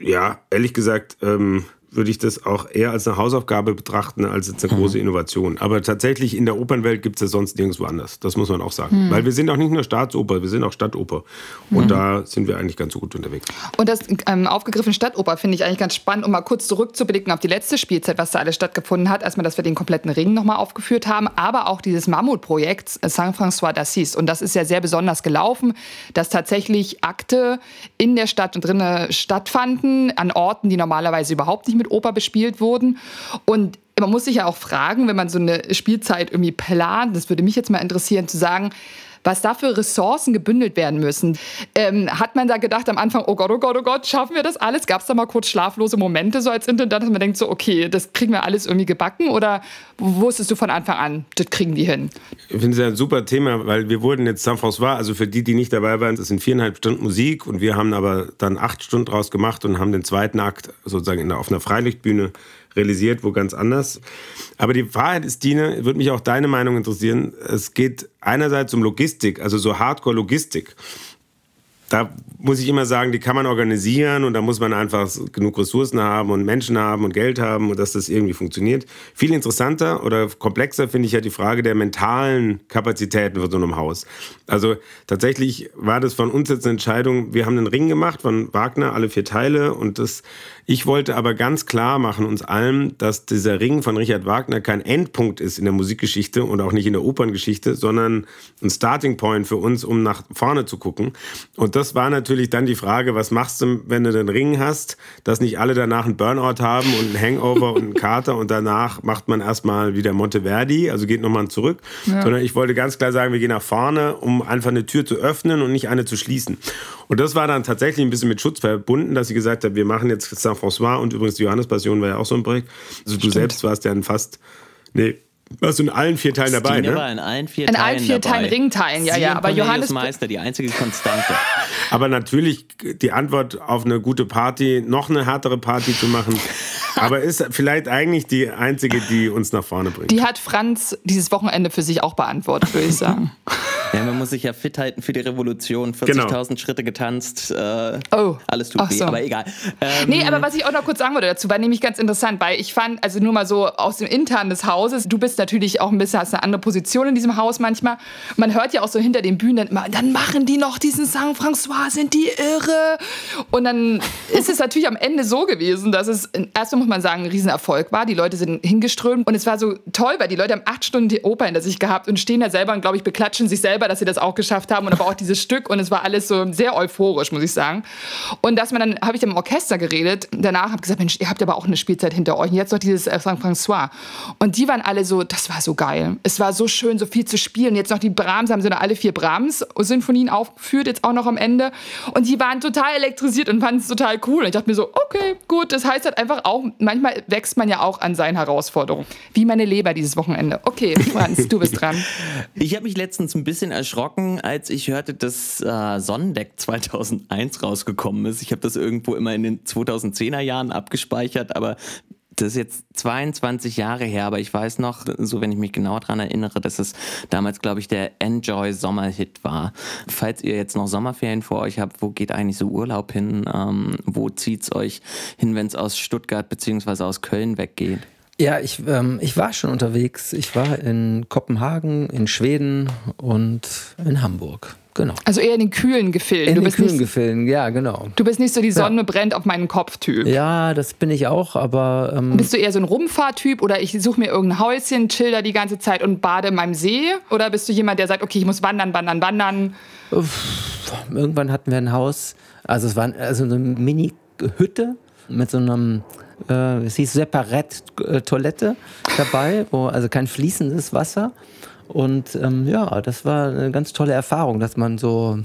Ja, ehrlich gesagt, ähm, würde ich das auch eher als eine Hausaufgabe betrachten, als jetzt eine mhm. große Innovation. Aber tatsächlich in der Opernwelt gibt es ja sonst nirgendwo anders. Das muss man auch sagen. Mhm. Weil wir sind auch nicht nur Staatsoper, wir sind auch Stadtoper. Und mhm. da sind wir eigentlich ganz so gut unterwegs. Und das ähm, aufgegriffene Stadtoper finde ich eigentlich ganz spannend, um mal kurz zurückzublicken auf die letzte Spielzeit, was da alles stattgefunden hat. Erstmal, dass wir den kompletten Ring nochmal aufgeführt haben, aber auch dieses Mammutprojekt äh, Saint-François d'Assise. Und das ist ja sehr besonders gelaufen, dass tatsächlich Akte in der Stadt und drinnen stattfanden, an Orten, die normalerweise überhaupt nicht mit Oper bespielt wurden. Und man muss sich ja auch fragen, wenn man so eine Spielzeit irgendwie plant, das würde mich jetzt mal interessieren, zu sagen, was da für Ressourcen gebündelt werden müssen. Ähm, hat man da gedacht am Anfang, oh Gott, oh Gott, oh Gott, schaffen wir das alles? Gab es da mal kurz schlaflose Momente so als Intendant, dass man denkt so, okay, das kriegen wir alles irgendwie gebacken? Oder wusstest du von Anfang an, das kriegen die hin? Ich finde es ja ein super Thema, weil wir wurden jetzt Saint-François, also für die, die nicht dabei waren, das sind viereinhalb Stunden Musik und wir haben aber dann acht Stunden draus gemacht und haben den zweiten Akt sozusagen in der, auf einer Freilichtbühne realisiert, wo ganz anders. Aber die Wahrheit ist, Dine, würde mich auch deine Meinung interessieren. Es geht einerseits um Logistik, also so Hardcore-Logistik da muss ich immer sagen, die kann man organisieren und da muss man einfach genug Ressourcen haben und Menschen haben und Geld haben und dass das irgendwie funktioniert. Viel interessanter oder komplexer finde ich ja die Frage der mentalen Kapazitäten von so einem Haus. Also tatsächlich war das von uns jetzt eine Entscheidung, wir haben einen Ring gemacht von Wagner, alle vier Teile und das, ich wollte aber ganz klar machen uns allen, dass dieser Ring von Richard Wagner kein Endpunkt ist in der Musikgeschichte und auch nicht in der Operngeschichte, sondern ein Starting Point für uns, um nach vorne zu gucken. Und das war natürlich dann die Frage, was machst du, wenn du den Ring hast, dass nicht alle danach einen Burnout haben und einen Hangover und einen Kater und danach macht man erstmal wieder Monteverdi, also geht nochmal zurück. Ja. Sondern ich wollte ganz klar sagen, wir gehen nach vorne, um einfach eine Tür zu öffnen und nicht eine zu schließen. Und das war dann tatsächlich ein bisschen mit Schutz verbunden, dass ich gesagt habe, wir machen jetzt Saint-François und übrigens die Johannespassion war ja auch so ein Projekt. Also du selbst warst ja fast, nee, warst du in allen vier Teilen dabei, Stine ne? war in allen vier In Teilen allen vier dabei. Teilen Ringteilen, ja, Sie ja. Aber Johannes. Meister, die einzige Konstante. *laughs* Aber natürlich die Antwort auf eine gute Party, noch eine härtere Party zu machen, *laughs* aber ist vielleicht eigentlich die einzige, die uns nach vorne bringt. Die hat Franz dieses Wochenende für sich auch beantwortet, würde ich sagen. *laughs* Ja, man muss sich ja fit halten für die Revolution. 40.000 Genau. Schritte getanzt. Äh, Oh. Alles tut Ach weh, so. aber egal. Ähm, Nee, aber was ich auch noch kurz sagen wollte dazu, war nämlich ganz interessant, weil ich fand, also nur mal so aus dem Internen des Hauses, du bist natürlich auch ein bisschen, hast eine andere Position in diesem Haus manchmal. Man hört ja auch so hinter den Bühnen dann immer, dann machen die noch diesen Saint François, sind die irre. Und dann ist es natürlich am Ende so gewesen, dass es, erstmal muss man sagen, ein Riesenerfolg war. Die Leute sind hingeströmt und es war so toll, weil die Leute haben acht Stunden die Oper hinter sich gehabt und stehen da selber und, glaube ich, beklatschen sich selber, dass sie das auch geschafft haben und aber auch dieses Stück und es war alles so sehr euphorisch, muss ich sagen. Und dass man dann, habe ich im Orchester geredet, danach habe ich gesagt, Mensch, ihr habt aber auch eine Spielzeit hinter euch und jetzt noch dieses äh, François. Und die waren alle so, das war so geil. Es war so schön, so viel zu spielen. Jetzt noch die Brahms, haben sie noch alle vier Brahms-Sinfonien aufgeführt, jetzt auch noch am Ende. Und die waren total elektrisiert und fanden es total cool. Und ich dachte mir so, okay, gut, das heißt halt einfach auch, manchmal wächst man ja auch an seinen Herausforderungen. Wie meine Leber dieses Wochenende. Okay, Franz, du bist dran. *laughs* Ich habe mich letztens ein bisschen erschrocken, als ich hörte, dass äh, Sonnendeck 2001 rausgekommen ist. Ich habe das irgendwo immer in den 2010er Jahren abgespeichert, aber das ist jetzt 22 Jahre her, aber ich weiß noch, so wenn ich mich genau daran erinnere, dass es damals, glaube ich, der Enjoy Sommerhit war. Falls ihr jetzt noch Sommerferien vor euch habt, wo geht eigentlich so Urlaub hin? Ähm, wo zieht's euch hin, wenn es aus Stuttgart beziehungsweise aus Köln weggeht? Ja, ich, ähm, ich war schon unterwegs. Ich war in Kopenhagen, in Schweden und in Hamburg. Genau. Also eher in den kühlen Gefilden. In du den kühlen nicht, Gefilden, ja, genau. Du bist nicht so die Sonne brennt auf meinen Kopf-Typ. Ja, das bin ich auch, aber ähm, Bist du eher so ein Rumfahrtyp oder ich suche mir irgendein Häuschen, chill da die ganze Zeit und bade in meinem See? Oder bist du jemand, der sagt, okay, ich muss wandern, wandern, wandern? irgendwann hatten wir ein Haus, also es war also eine Mini-Hütte mit so einem, äh, es hieß Separett-Toilette dabei, wo also kein fließendes Wasser. Und ähm, ja, das war eine ganz tolle Erfahrung, dass man so,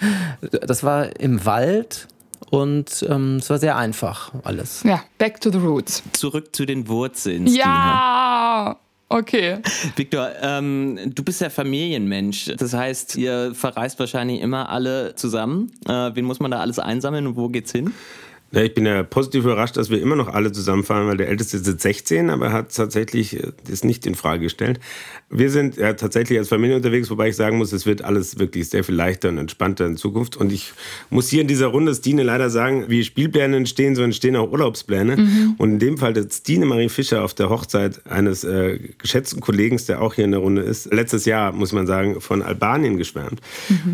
*laughs* das war im Wald und ähm, es war sehr einfach alles. Ja, back to the roots. Zurück zu den Wurzeln. Ja, okay. Victor, ähm, du bist ja Familienmensch. Das heißt, ihr verreist wahrscheinlich immer alle zusammen. Äh, wen muss man da alles einsammeln und wo geht's hin? Ja, ich bin ja positiv überrascht, dass wir immer noch alle zusammenfahren, weil der Älteste ist jetzt 16, aber er hat tatsächlich äh, das nicht in Frage gestellt. Wir sind ja tatsächlich als Familie unterwegs, wobei ich sagen muss, es wird alles wirklich sehr viel leichter und entspannter in Zukunft. Und ich muss hier in dieser Runde Stine leider sagen, wie Spielpläne entstehen, so entstehen auch Urlaubspläne. Und in dem Fall hat Stine Marie Fischer auf der Hochzeit eines äh, geschätzten Kollegen, der auch hier in der Runde ist, letztes Jahr, muss man sagen, von Albanien geschwärmt.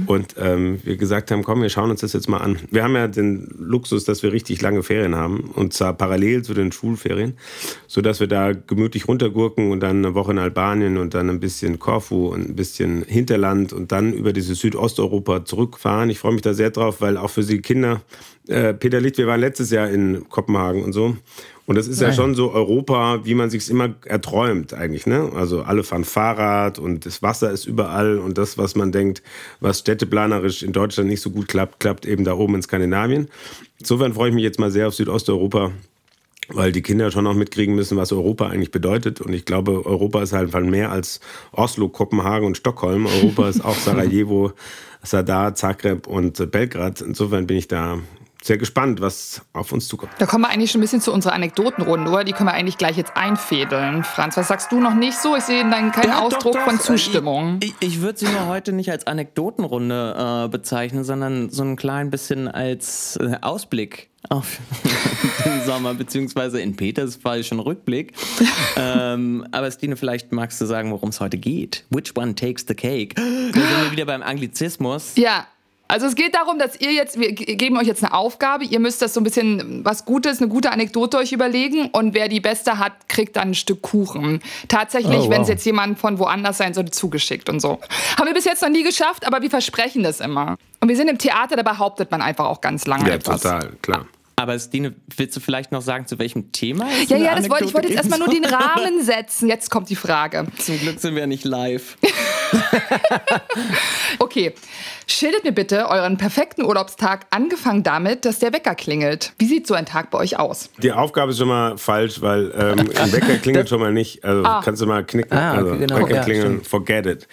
Und ähm, wir gesagt haben, komm, wir schauen uns das jetzt mal an. Wir haben ja den Luxus, dass wir richtig lange Ferien haben und zwar parallel zu den Schulferien, sodass wir da gemütlich runtergurken und dann eine Woche in Albanien und dann ein bisschen Korfu und ein bisschen Hinterland und dann über dieses Südosteuropa zurückfahren. Ich freue mich da sehr drauf, weil auch für die Kinder, äh, Peter Licht, wir waren letztes Jahr in Kopenhagen und so. Und das ist ja schon so Europa, wie man sich immer erträumt eigentlich. Ne? Also alle fahren Fahrrad und das Wasser ist überall und das, was man denkt, was städteplanerisch in Deutschland nicht so gut klappt, klappt eben da oben in Skandinavien. Insofern freue ich mich jetzt mal sehr auf Südosteuropa, weil die Kinder schon auch mitkriegen müssen, was Europa eigentlich bedeutet. Und ich glaube, Europa ist halt mehr als Oslo, Kopenhagen und Stockholm. Europa ist auch *laughs* Sarajevo, Sadar, Zagreb und Belgrad. Insofern bin ich da sehr gespannt, was auf uns zukommt. Da kommen wir eigentlich schon ein bisschen zu unserer Anekdotenrunde, oder? Die können wir eigentlich gleich jetzt einfädeln. Franz, was sagst du noch nicht so? Ich sehe dann keinen Ja, doch, Ausdruck doch. von Zustimmung. Ich, ich, ich würde sie nur heute nicht als Anekdotenrunde äh, bezeichnen, sondern so ein klein bisschen als äh, Ausblick auf *laughs* den Sommer, beziehungsweise in Peters Fall schon Rückblick. *laughs* ähm, aber Stine, vielleicht magst du sagen, worum es heute geht. Which one takes the cake? Da sind wir wieder beim Anglizismus. Ja, Also es geht darum, dass ihr jetzt, wir geben euch jetzt eine Aufgabe, ihr müsst das so ein bisschen was Gutes, eine gute Anekdote euch überlegen und wer die beste hat, kriegt dann ein Stück Kuchen. Tatsächlich, oh, wow. wenn es jetzt jemand von woanders sein sollte, zugeschickt und so. Haben wir bis jetzt noch nie geschafft, aber wir versprechen das immer. Und wir sind im Theater, da behauptet man einfach auch ganz lange ja, etwas. total, klar. Aber Stine, willst du vielleicht noch sagen, zu welchem Thema? Ja, ja, das wollte ich wollte jetzt erstmal nur den *laughs* Rahmen setzen. Jetzt kommt die Frage. Zum Glück sind wir nicht live. *laughs* okay. Schildert mir bitte euren perfekten Urlaubstag, angefangen damit, dass der Wecker klingelt. Wie sieht so ein Tag bei euch aus? Die Aufgabe ist schon mal falsch, weil ähm, ein Wecker klingelt *laughs* schon mal nicht. Also ah. kannst du mal knicken. Ah, okay, also, genau. Wecker ja, klingeln, stimmt. forget it.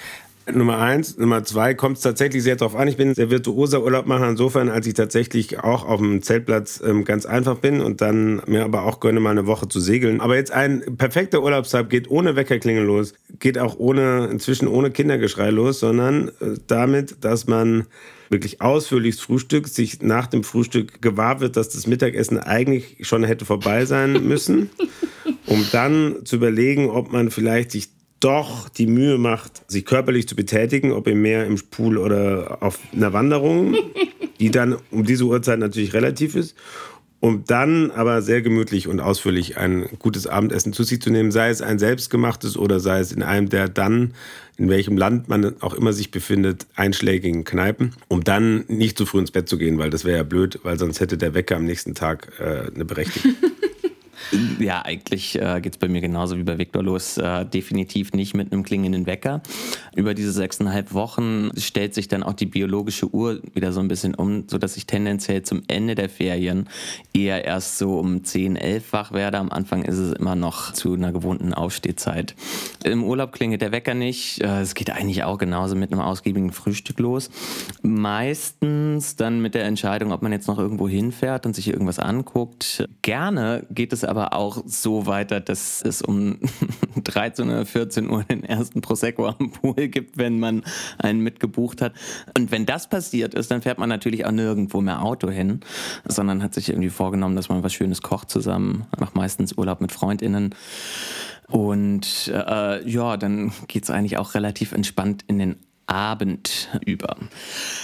Nummer eins. Nummer zwei kommt es tatsächlich sehr darauf an. Ich bin sehr virtuoser Urlaubmacher insofern, als ich tatsächlich auch auf dem Zeltplatz ähm, ganz einfach bin und dann mir aber auch gönne, mal eine Woche zu segeln. Aber jetzt ein perfekter Urlaubstag geht ohne Weckerklingel los, geht auch ohne, inzwischen ohne Kindergeschrei los, sondern äh, damit, dass man wirklich ausführlichst frühstückt, sich nach dem Frühstück gewahr wird, dass das Mittagessen eigentlich schon hätte vorbei sein müssen, *laughs* um dann zu überlegen, ob man vielleicht sich doch die Mühe macht, sich körperlich zu betätigen, ob im Meer, im Pool oder auf einer Wanderung, *laughs* die dann um diese Uhrzeit natürlich relativ ist, um dann aber sehr gemütlich und ausführlich ein gutes Abendessen zu sich zu nehmen, sei es ein selbstgemachtes oder sei es in einem der dann, in welchem Land man auch immer sich befindet, einschlägigen Kneipen, um dann nicht zu früh ins Bett zu gehen, weil das wäre ja blöd, weil sonst hätte der Wecker am nächsten Tag äh, eine Berechtigung. *laughs* Ja, eigentlich äh, geht es bei mir genauso wie bei Viktor los. Äh, definitiv nicht mit einem klingenden Wecker. Über diese sechseinhalb Wochen stellt sich dann auch die biologische Uhr wieder so ein bisschen um, sodass ich tendenziell zum Ende der Ferien eher erst so um 10, 11 wach werde. Am Anfang ist es immer noch zu einer gewohnten Aufstehzeit. Im Urlaub klingelt der Wecker nicht. Äh, es geht eigentlich auch genauso mit einem ausgiebigen Frühstück los. Meistens dann mit der Entscheidung, ob man jetzt noch irgendwo hinfährt und sich irgendwas anguckt. Gerne geht es aber aber auch so weiter, dass es um *laughs* 13 oder 14 Uhr den ersten Prosecco am Pool gibt, wenn man einen mitgebucht hat. Und wenn das passiert ist, dann fährt man natürlich auch nirgendwo mehr Auto hin, sondern hat sich irgendwie vorgenommen, dass man was Schönes kocht zusammen, macht meistens Urlaub mit FreundInnen. Und äh, ja, dann geht es eigentlich auch relativ entspannt in den Abend über.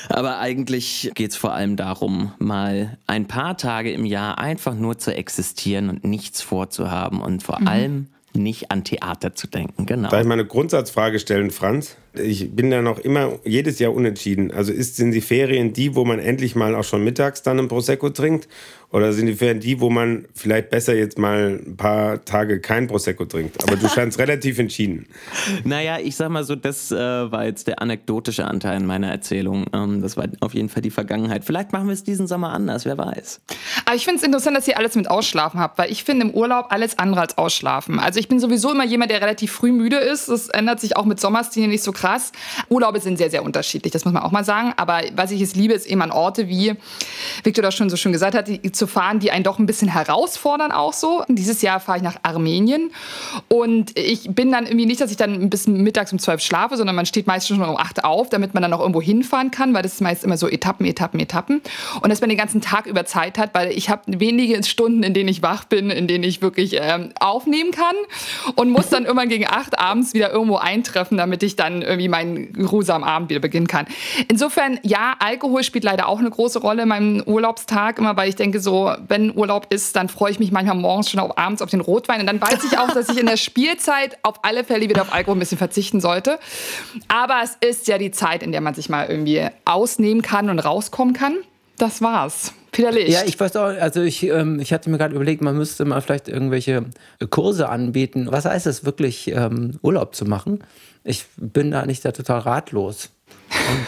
Aber eigentlich geht es vor allem darum, mal ein paar Tage im Jahr einfach nur zu existieren und nichts vorzuhaben und vor mhm. allem nicht an Theater zu denken. Genau. Darf ich mal eine Grundsatzfrage stellen, Franz? Ich bin da noch immer jedes Jahr unentschieden. Also ist, sind die Ferien die, wo man endlich mal auch schon mittags dann ein Prosecco trinkt? Oder sind die Ferien die, wo man vielleicht besser jetzt mal ein paar Tage kein Prosecco trinkt? Aber du scheinst *laughs* relativ entschieden. Naja, ich sag mal so, das äh, war jetzt der anekdotische Anteil in meiner Erzählung. Ähm, das war auf jeden Fall die Vergangenheit. Vielleicht machen wir es diesen Sommer anders, wer weiß. Aber ich finde es interessant, dass ihr alles mit Ausschlafen habt, weil ich finde im Urlaub alles andere als Ausschlafen. Also ich bin sowieso immer jemand, der relativ früh müde ist. Das ändert sich auch mit Sommerstile nicht so krass. Urlaube sind sehr, sehr unterschiedlich, das muss man auch mal sagen. Aber was ich jetzt liebe, ist eben an Orte wie, Victor das schon so schön gesagt hat, die zu fahren, die einen doch ein bisschen herausfordern auch so. Dieses Jahr fahre ich nach Armenien und ich bin dann irgendwie nicht, dass ich dann bis mittags um zwölf schlafe, sondern man steht meistens schon um acht auf, damit man dann auch irgendwo hinfahren kann, weil das ist meist immer so Etappen, Etappen, Etappen. Und dass man den ganzen Tag über Zeit hat, weil ich habe wenige Stunden, in denen ich wach bin, in denen ich wirklich ähm, aufnehmen kann und muss dann *laughs* irgendwann gegen acht abends wieder irgendwo eintreffen, damit ich dann irgendwie meinen geruhsamen Abend wieder beginnen kann. Insofern, ja, Alkohol spielt leider auch eine große Rolle in meinem Urlaubstag, immer weil ich denke, so wenn Urlaub ist, dann freue ich mich manchmal morgens schon auf, abends auf den Rotwein. Und dann weiß ich auch, dass ich in der Spielzeit auf alle Fälle wieder auf Alkohol ein bisschen verzichten sollte. Aber es ist ja die Zeit, in der man sich mal irgendwie ausnehmen kann und rauskommen kann. Das war's. Peter. Ja, ich weiß auch, also ich, ähm, ich hatte mir gerade überlegt, man müsste mal vielleicht irgendwelche Kurse anbieten. Was heißt es wirklich, ähm, Urlaub zu machen? Ich bin da nicht da total ratlos.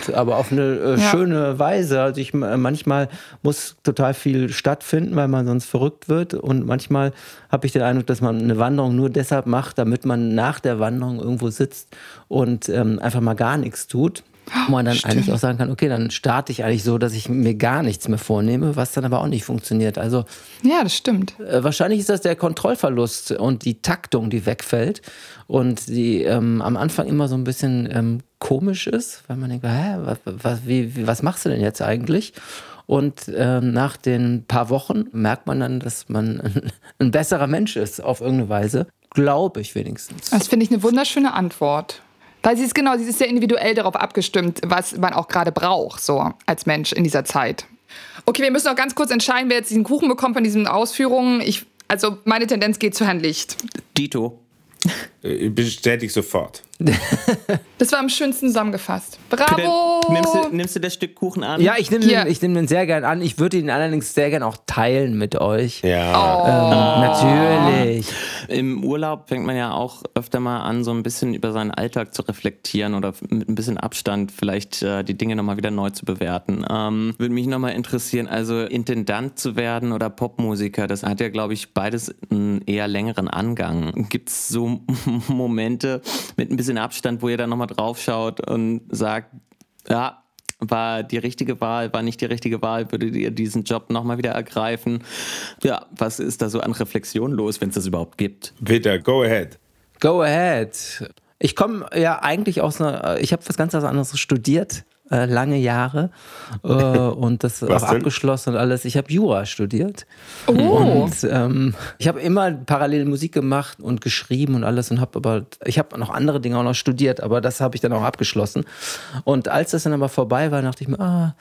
Und, aber auf eine äh, *laughs* ja. schöne Weise. Also ich äh, manchmal muss total viel stattfinden, weil man sonst verrückt wird. Und manchmal habe ich den Eindruck, dass man eine Wanderung nur deshalb macht, damit man nach der Wanderung irgendwo sitzt und ähm, einfach mal gar nichts tut. Wo man dann Stimmt. eigentlich auch sagen kann, okay, dann starte ich eigentlich so, dass ich mir gar nichts mehr vornehme, was dann aber auch nicht funktioniert. Also ja, das stimmt. Äh, wahrscheinlich ist das der Kontrollverlust und die Taktung, die wegfällt und die ähm, am Anfang immer so ein bisschen ähm, komisch ist, weil man denkt, hä, was, was, wie, wie, was machst du denn jetzt eigentlich? Und äh, nach den paar Wochen merkt man dann, dass man ein, *laughs* ein besserer Mensch ist, auf irgendeine Weise. Glaube ich wenigstens. Das finde ich eine wunderschöne Antwort. Weil sie ist genau, sie ist sehr individuell darauf abgestimmt, was man auch gerade braucht, so als Mensch in dieser Zeit. Okay, wir müssen noch ganz kurz entscheiden, wer jetzt diesen Kuchen bekommt von diesen Ausführungen. Ich, also meine Tendenz geht zu Herrn Licht. Dito. Äh, Bestätige sofort. *laughs* Das war am schönsten zusammengefasst. Bravo! Nimmst, du, nimmst du das Stück Kuchen an? Ja, ich nehme Hier. den, ich nehm den sehr gern an. Ich würde ihn allerdings sehr gern auch teilen mit euch. Ja. Ähm, natürlich. Im Urlaub fängt man ja auch öfter mal an, so ein bisschen über seinen Alltag zu reflektieren oder mit ein bisschen Abstand vielleicht äh, die Dinge nochmal wieder neu zu bewerten. Ähm, würde mich nochmal interessieren, also Intendant zu werden oder Popmusiker, das hat ja, glaube ich, beides einen eher längeren Angang. Gibt es so *laughs* Momente mit ein bisschen Abstand, wo ihr dann nochmal drauf schaut und sagt, ja, war die richtige Wahl, war nicht die richtige Wahl, würdet ihr diesen Job nochmal wieder ergreifen? Ja, was ist da so an Reflexion los, wenn es das überhaupt gibt? Peter, go ahead. Go ahead. Ich komme ja eigentlich aus einer, ich habe was ganz anderes studiert, äh, lange Jahre äh, *laughs* und das Was auch denn? abgeschlossen und alles. Ich habe Jura studiert. Oh. Und ähm, ich habe immer parallel Musik gemacht und geschrieben und alles und habe aber, ich habe noch andere Dinge auch noch studiert, aber das habe ich dann auch abgeschlossen. Und als das dann aber vorbei war, dachte ich mir, ah,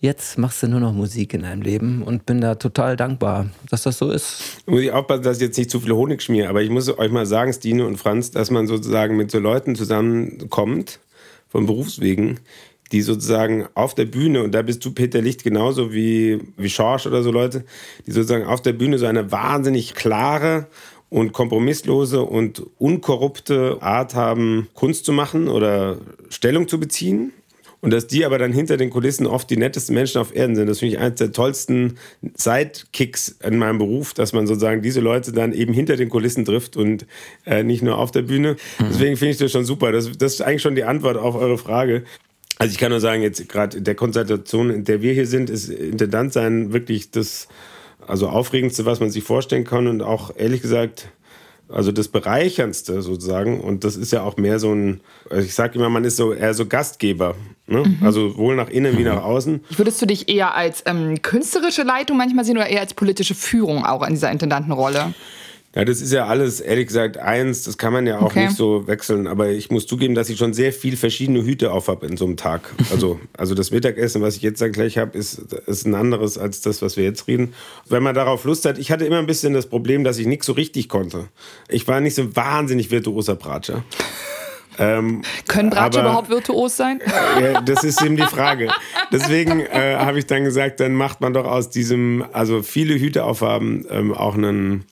jetzt machst du nur noch Musik in deinem Leben und bin da total dankbar, dass das so ist. Muss ich aufpassen, dass ich jetzt nicht zu viel Honig schmiere, aber ich muss euch mal sagen, Stine und Franz, dass man sozusagen mit so Leuten zusammenkommt, von Berufswegen, die sozusagen auf der Bühne, und da bist du Peter Licht genauso wie, wie Schorsch oder so Leute, die sozusagen auf der Bühne so eine wahnsinnig klare und kompromisslose und unkorrupte Art haben, Kunst zu machen oder Stellung zu beziehen. Und dass die aber dann hinter den Kulissen oft die nettesten Menschen auf Erden sind. Das finde ich eines der tollsten Sidekicks in meinem Beruf, dass man sozusagen diese Leute dann eben hinter den Kulissen trifft und äh, nicht nur auf der Bühne. Deswegen finde ich das schon super. Das, das ist eigentlich schon die Antwort auf eure Frage. Also ich kann nur sagen, jetzt gerade in der Konstellation, in der wir hier sind, ist Intendant sein wirklich das also aufregendste, was man sich vorstellen kann und auch ehrlich gesagt also das Bereicherndste sozusagen. Und das ist ja auch mehr so ein, also ich sage immer, man ist so eher so Gastgeber. Ne? Also sowohl nach innen wie nach außen. Würdest du dich eher als ähm, künstlerische Leitung manchmal sehen oder eher als politische Führung auch in dieser Intendantenrolle? Ja, das ist ja alles, ehrlich gesagt, eins, das kann man ja auch Okay. nicht so wechseln. Aber ich muss zugeben, dass ich schon sehr viel verschiedene Hüte auf habe in so einem Tag. Also, *laughs* also das Mittagessen, was ich jetzt dann gleich habe, ist, ist ein anderes als das, was wir jetzt reden. Wenn man darauf Lust hat, ich hatte immer ein bisschen das Problem, dass ich nichts so richtig konnte. Ich war nicht so ein wahnsinnig virtuoser Bratscher. *laughs* Ähm, Können Bratsche überhaupt virtuos sein? *laughs* ja, das ist eben die Frage. Deswegen äh, habe ich dann gesagt, dann macht man doch aus diesem, also viele Hüte aufhaben, ähm, auch einen,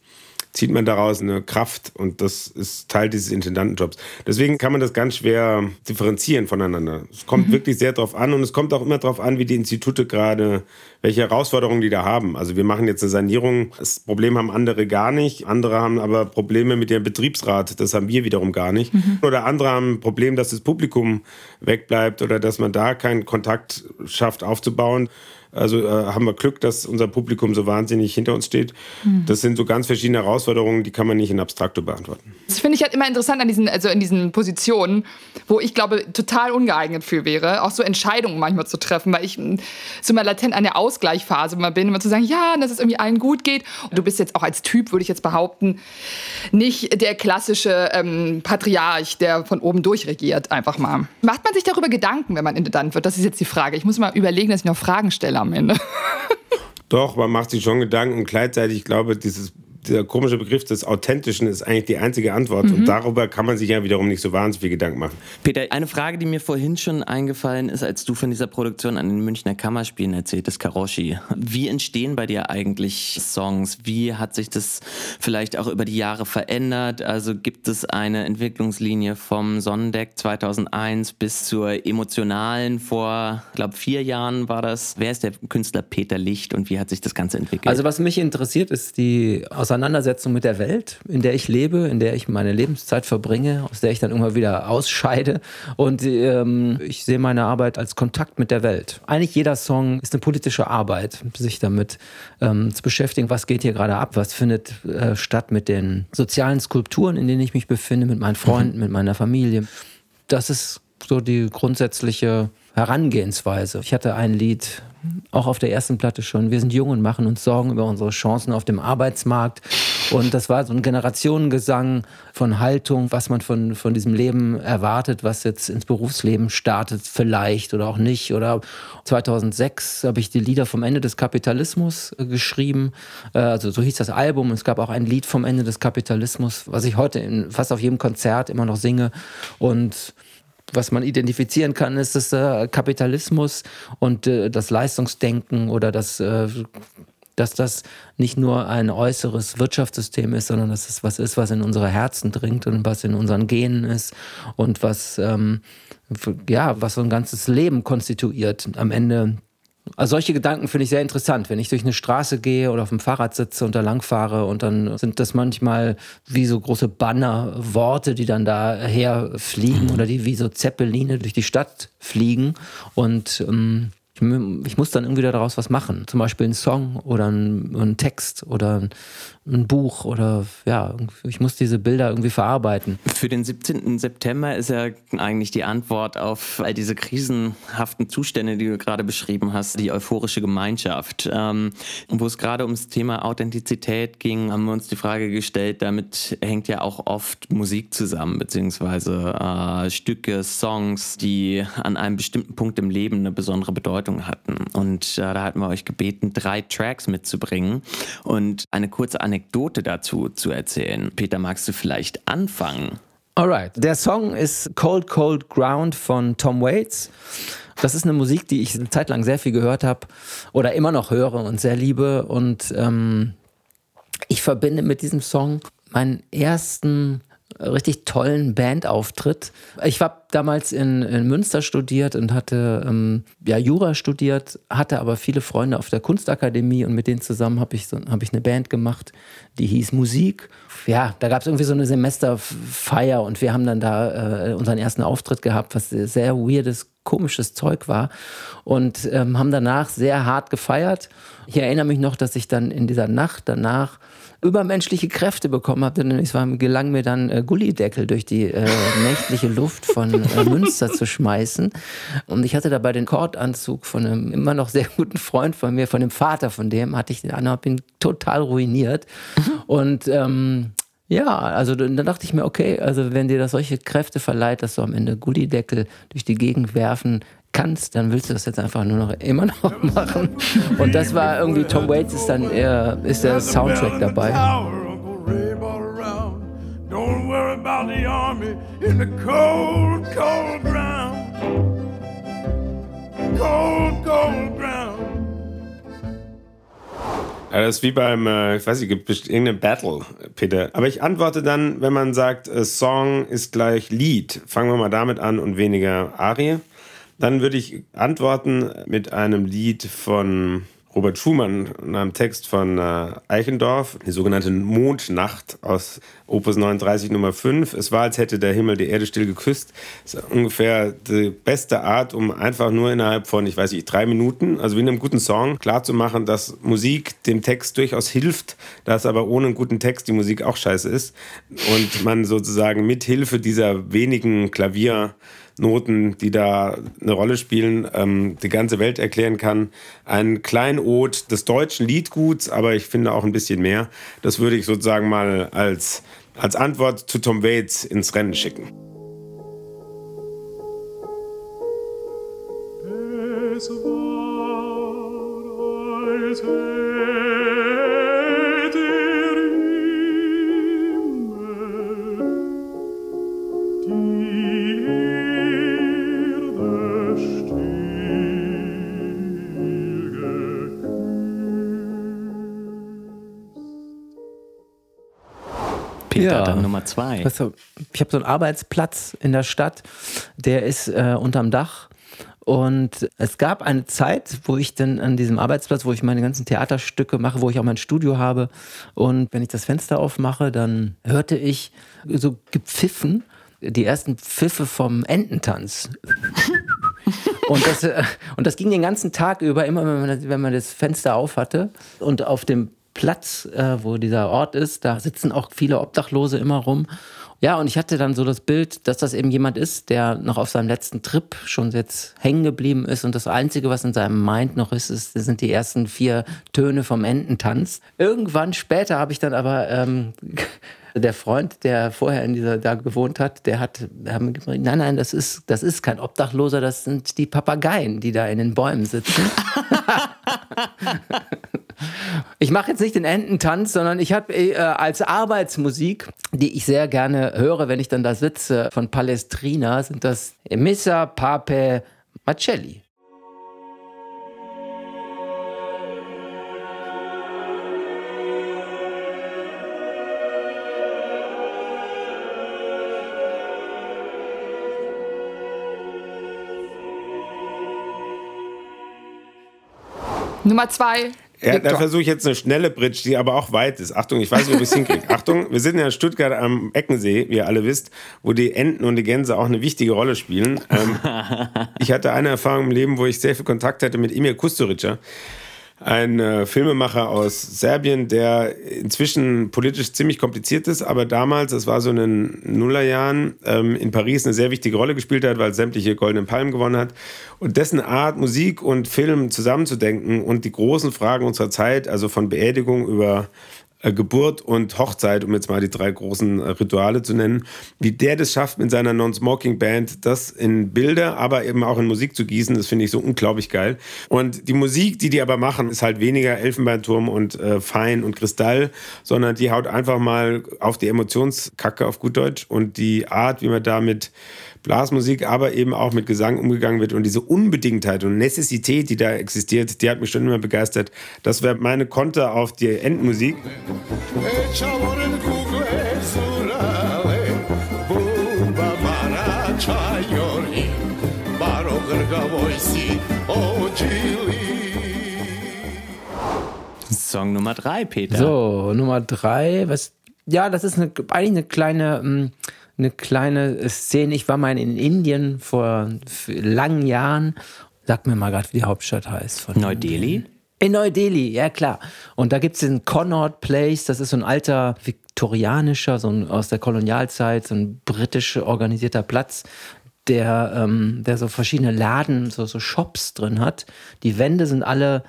zieht man daraus eine Kraft und das ist Teil dieses Intendantenjobs. Deswegen kann man das ganz schwer differenzieren voneinander. Es kommt wirklich sehr drauf an und es kommt auch immer drauf an, wie die Institute gerade, welche Herausforderungen die da haben. Also wir machen jetzt eine Sanierung. Das Problem haben andere gar nicht. Andere haben aber Probleme mit dem Betriebsrat. Das haben wir wiederum gar nicht. Oder andere haben ein Problem, dass das Publikum wegbleibt oder dass man da keinen Kontakt schafft aufzubauen. Also äh, haben wir Glück, dass unser Publikum so wahnsinnig hinter uns steht. Das sind so ganz verschiedene Herausforderungen, die kann man nicht in Abstrakto beantworten. Das finde ich halt immer interessant an diesen, also in diesen Positionen, wo ich glaube, total ungeeignet für wäre, auch so Entscheidungen manchmal zu treffen, weil ich mm, so mal latent an der Ausgleichphase mal bin, immer zu sagen, ja, dass es irgendwie allen gut geht. Und du bist jetzt auch als Typ, würde ich jetzt behaupten, nicht der klassische ähm, Patriarch, der von oben durchregiert, einfach mal. Macht man sich darüber Gedanken, wenn man Intendant wird? Das ist jetzt die Frage. Ich muss mal überlegen, dass ich noch Fragen stelle am Ende. Doch, man macht sich schon Gedanken und gleichzeitig, ich glaube, dieses, dieser komische Begriff des Authentischen ist eigentlich die einzige Antwort. Und darüber kann man sich ja wiederum nicht so wahnsinnig viel Gedanken machen. Peter, eine Frage, die mir vorhin schon eingefallen ist, als du von dieser Produktion an den Münchner Kammerspielen erzähltest, Karoshi. Wie entstehen bei dir eigentlich Songs? Wie hat sich das vielleicht auch über die Jahre verändert? Also gibt es eine Entwicklungslinie vom Sonnendeck 2001 bis zur emotionalen vor, ich glaube, vier Jahren war das. Wer ist der Künstler Peter Licht und wie hat sich das Ganze entwickelt? Also was mich interessiert, ist die Auseinandersetzung mit der Welt, in der ich lebe, in der ich meine Lebenszeit verbringe, aus der ich dann immer wieder ausscheide. Und ähm, ich sehe meine Arbeit als Kontakt mit der Welt. Eigentlich jeder Song ist eine politische Arbeit, sich damit ähm, zu beschäftigen, was geht hier gerade ab, was findet äh, statt mit den sozialen Skulpturen, in denen ich mich befinde, mit meinen Freunden, mit meiner Familie. Das ist so die grundsätzliche Herangehensweise. Ich hatte ein Lied, auch auf der ersten Platte schon. Wir sind jung und machen uns Sorgen über unsere Chancen auf dem Arbeitsmarkt. Und das war so ein Generationengesang von Haltung, was man von, von diesem Leben erwartet, was jetzt ins Berufsleben startet, vielleicht oder auch nicht. Oder 2006 habe ich die Lieder vom Ende des Kapitalismus äh, geschrieben. Äh, also so hieß das Album. Es gab auch ein Lied vom Ende des Kapitalismus, was ich heute in fast auf jedem Konzert immer noch singe. Und was man identifizieren kann, ist das äh, Kapitalismus und äh, das Leistungsdenken oder das, äh, dass das nicht nur ein äußeres Wirtschaftssystem ist, sondern dass es was ist, was in unsere Herzen dringt und was in unseren Genen ist und was, ähm, ja, was so ein ganzes Leben konstituiert. Am Ende also solche Gedanken finde ich sehr interessant, wenn ich durch eine Straße gehe oder auf dem Fahrrad sitze und da langfahre und dann sind das manchmal wie so große Banner, Worte, die dann daher fliegen *clears throat* oder die wie so Zeppeline durch die Stadt fliegen. Und ähm, ich muss dann irgendwie daraus was machen. Zum Beispiel einen Song oder einen, Text oder ein Buch oder ja, ich muss diese Bilder irgendwie verarbeiten. Für den 17. September ist ja eigentlich die Antwort auf all diese krisenhaften Zustände, die du gerade beschrieben hast, die euphorische Gemeinschaft. Ähm, wo es gerade ums Thema Authentizität ging, haben wir uns die Frage gestellt, damit hängt ja auch oft Musik zusammen, beziehungsweise äh, Stücke, Songs, die an einem bestimmten Punkt im Leben eine besondere Bedeutung hatten. Und äh, da hatten wir euch gebeten, drei Tracks mitzubringen und eine kurze Anekdote Anekdote dazu zu erzählen. Peter, magst du vielleicht anfangen? Alright. Der Song ist Cold Cold Ground von Tom Waits. Das ist eine Musik, die ich eine Zeit lang sehr viel gehört habe oder immer noch höre und sehr liebe. Und ähm, ich verbinde mit diesem Song meinen ersten richtig tollen Bandauftritt. Ich habe damals in, in, Münster studiert und hatte ähm, ja Jura studiert, hatte aber viele Freunde auf der Kunstakademie und mit denen zusammen habe ich, so, hab ich eine Band gemacht, die hieß Musik. Ja, da gab es irgendwie so eine Semesterfeier und wir haben dann da äh, unseren ersten Auftritt gehabt, was sehr weirdes, komisches Zeug war und ähm, haben danach sehr hart gefeiert. Ich erinnere mich noch, dass ich dann in dieser Nacht danach übermenschliche Kräfte bekommen habe, denn es war, gelang mir dann äh, Gullideckel durch die äh, nächtliche Luft von äh, *laughs* Münster zu schmeißen. Und ich hatte dabei den Kordanzug von einem immer noch sehr guten Freund von mir, von dem Vater von dem, hatte ich den an, ihn total ruiniert. Mhm. Und ähm, ja, also dann dachte ich mir, okay, also wenn dir das solche Kräfte verleiht, dass du am Ende Gullideckel durch die Gegend werfen kannst, dann willst du das jetzt einfach nur noch immer noch *laughs* machen. Und das war irgendwie Tom Waits ist dann eher ist der Soundtrack dabei. Don't worry about the army in the cold, cold ground. Cold, cold ground. Ja, das ist wie beim, äh, ich weiß nicht, gibt irgendeine Battle, Peter. Aber ich antworte dann, wenn man sagt, äh, Song ist gleich Lied. Fangen wir mal damit an und weniger Arie. Dann würde ich antworten mit einem Lied von Robert Schumann und einem Text von äh, Eichendorff, die sogenannte Mondnacht aus Opus 39 Nummer 5. Es war, als hätte der Himmel die Erde still geküsst. Das ist ungefähr die beste Art, um einfach nur innerhalb von, ich weiß nicht, drei Minuten, also wie in einem guten Song, klarzumachen, dass Musik dem Text durchaus hilft, dass aber ohne einen guten Text die Musik auch scheiße ist und man sozusagen mit Hilfe dieser wenigen Klavier Noten, die da eine Rolle spielen, ähm, die ganze Welt erklären kann. Ein Kleinod des deutschen Liedguts, aber ich finde auch ein bisschen mehr. Das würde ich sozusagen mal als, als Antwort zu Tom Waits ins Rennen schicken. Es war, als Peter, ja. dann Nummer zwei. Also, ich habe so einen Arbeitsplatz in der Stadt, der ist äh, unterm Dach. Und es gab eine Zeit, wo ich dann an diesem Arbeitsplatz, wo ich meine ganzen Theaterstücke mache, wo ich auch mein Studio habe. Und wenn ich das Fenster aufmache, dann hörte ich so gepfiffen, die ersten Pfiffe vom Ententanz. *laughs* Und das, äh, und das ging den ganzen Tag über, immer wenn man, wenn man das Fenster auf hatte. Und auf dem Platz, äh, wo dieser Ort ist, da sitzen auch viele Obdachlose immer rum. Ja, und ich hatte dann so das Bild, dass das eben jemand ist, der noch auf seinem letzten Trip schon jetzt hängen geblieben ist und das Einzige, was in seinem Mind noch ist, ist sind die ersten vier Töne vom Ententanz. Irgendwann später habe ich dann aber ähm, der Freund, der vorher in dieser da gewohnt hat, der hat, haben gesagt, nein, nein, das ist, das ist kein Obdachloser, das sind die Papageien, die da in den Bäumen sitzen. *laughs* ich mache jetzt nicht den Ententanz, sondern ich habe äh, als Arbeitsmusik, die ich sehr gerne höre, wenn ich dann da sitze, von Palestrina, sind das Missa Pape Macelli. Nummer zwei. Ja, da versuche ich jetzt eine schnelle Bridge, die aber auch weit ist. Achtung, ich weiß nicht, ob ich es hinkriege. *laughs* Achtung, wir sind ja in Stuttgart am Eckensee, wie ihr alle wisst, wo die Enten und die Gänse auch eine wichtige Rolle spielen. Ähm, *laughs* ich hatte eine Erfahrung im Leben, wo ich sehr viel Kontakt hatte mit Emir Kusturica ein äh, Filmemacher aus Serbien, der inzwischen politisch ziemlich kompliziert ist, aber damals, das war so in den Nullerjahren, ähm, in Paris eine sehr wichtige Rolle gespielt hat, weil sämtliche Goldenen Palmen gewonnen hat. Und dessen Art, Musik und Film zusammenzudenken und die großen Fragen unserer Zeit, also von Beerdigung über Geburt und Hochzeit, um jetzt mal die drei großen äh, Rituale zu nennen, wie der das schafft mit seiner Non-Smoking-Band, das in Bilder, aber eben auch in Musik zu gießen, das finde ich so unglaublich geil. Und die Musik, die die aber machen, ist halt weniger Elfenbeinturm und äh, Fein und Kristall, sondern die haut einfach mal auf die Emotionskacke auf gut Deutsch und die Art, wie man damit Blasmusik, aber eben auch mit Gesang umgegangen wird und diese Unbedingtheit und Necessität, die da existiert, die hat mich schon immer begeistert. Das wäre meine Konter auf die Endmusik. Song Nummer drei, Peter. So, Nummer drei, was, ja, das ist eine, eigentlich eine kleine, hm, eine kleine Szene. Ich war mal in Indien vor langen Jahren. Sag mir mal gerade, wie die Hauptstadt heißt. Neu-Delhi? In Neu-Delhi, ja klar. Und da gibt es den Connaught Place, das ist so ein alter viktorianischer, so ein, aus der Kolonialzeit, so ein britisch organisierter Platz, der, ähm, der so verschiedene Laden, so, so Shops drin hat. Die Wände sind alle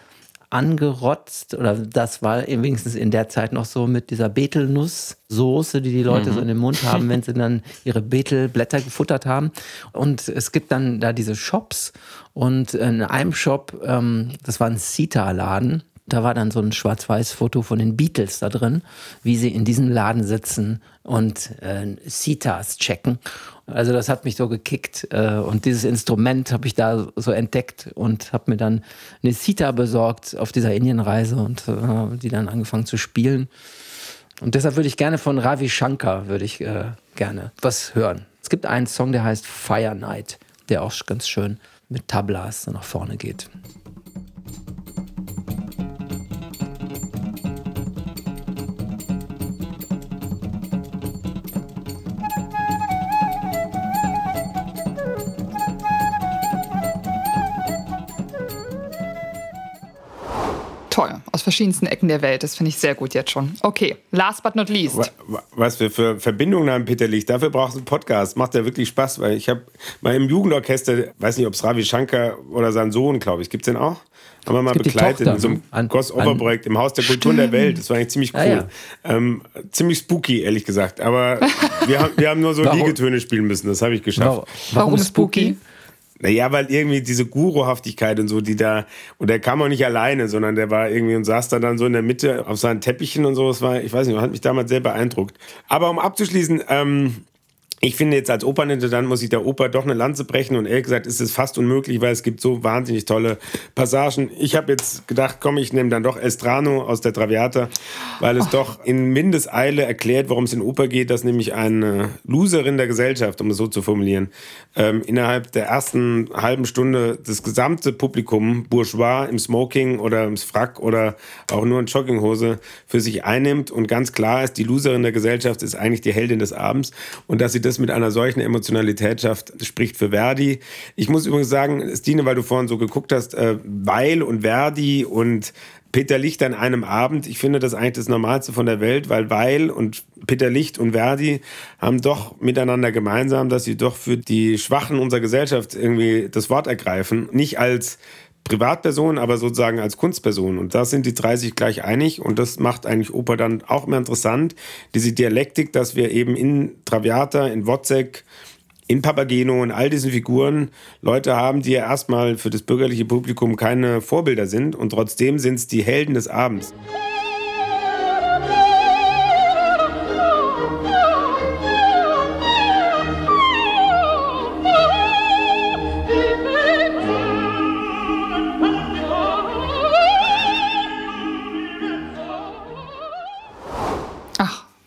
angerotzt oder das war wenigstens in der Zeit noch so mit dieser Betelnusssoße, die die Leute mhm. so in den Mund haben, wenn sie *laughs* dann ihre Betelblätter gefuttert haben. Und es gibt dann da diese Shops und in einem Shop, ähm, das war ein Sita-Laden, da war dann so ein Schwarz-Weiß-Foto von den Beatles da drin, wie sie in diesem Laden sitzen und äh, Sitas checken. Also das hat mich so gekickt äh, und dieses Instrument habe ich da so entdeckt und habe mir dann eine Sita besorgt auf dieser Indienreise und äh, die dann angefangen zu spielen. Und deshalb würde ich gerne von Ravi Shankar würde ich äh, gerne was hören. Es gibt einen Song, der heißt Fire Night, der auch ganz schön mit Tablas nach vorne geht. Aus verschiedensten Ecken der Welt. Das finde ich sehr gut jetzt schon. Okay, last but not least. Was wir für Verbindungen haben, Peter Licht. Dafür brauchst du einen Podcast. Macht ja wirklich Spaß, weil ich habe mal im Jugendorchester, weiß nicht, ob es Ravi Shankar oder sein Sohn, glaube ich, gibt es den auch? Haben wir mal begleitet in so einem Crossover-Projekt im Haus der Kulturen der Welt. Das war eigentlich ziemlich cool. Ah, ja. ähm, ziemlich spooky, ehrlich gesagt. Aber wir, haben, wir haben nur so *laughs* Liegetöne spielen müssen. Das habe ich geschafft. Warum, Warum spooky? Naja, weil irgendwie diese Guruhaftigkeit und so, die da, und der kam auch nicht alleine, sondern der war irgendwie und saß da dann so in der Mitte auf seinen Teppichen und so. Das war, ich weiß nicht, hat mich damals sehr beeindruckt. Aber um abzuschließen, ähm, ich finde jetzt als Opernintendant muss ich der Oper doch eine Lanze brechen und ehrlich gesagt ist es fast unmöglich, weil es gibt so wahnsinnig tolle Passagen. Ich habe jetzt gedacht, komm, ich nehme dann doch Estrano aus der Traviata, weil es oh. doch in Mindeseile erklärt, worum es in Oper geht, dass nämlich eine Loserin der Gesellschaft, um es so zu formulieren, ähm, innerhalb der ersten halben Stunde das gesamte Publikum, Bourgeois im Smoking oder im Frack oder auch nur in Jogginghose, für sich einnimmt und ganz klar ist, die Loserin der Gesellschaft ist eigentlich die Heldin des Abends und dass sie das das mit einer solchen Emotionalität schafft, spricht für Verdi. Ich muss übrigens sagen, Stine, weil du vorhin so geguckt hast, äh, Weil und Verdi und Peter Licht an einem Abend. Ich finde das eigentlich das Normalste von der Welt, weil Weil und Peter Licht und Verdi haben doch miteinander gemeinsam, dass sie doch für die Schwachen unserer Gesellschaft irgendwie das Wort ergreifen. Nicht als Privatperson, aber sozusagen als Kunstperson. Und da sind die drei sich gleich einig und das macht eigentlich Oper dann auch immer interessant. Diese Dialektik, dass wir eben in Traviata, in Wozzeck, in Papageno und all diesen Figuren Leute haben, die ja erstmal für das bürgerliche Publikum keine Vorbilder sind und trotzdem sind es die Helden des Abends.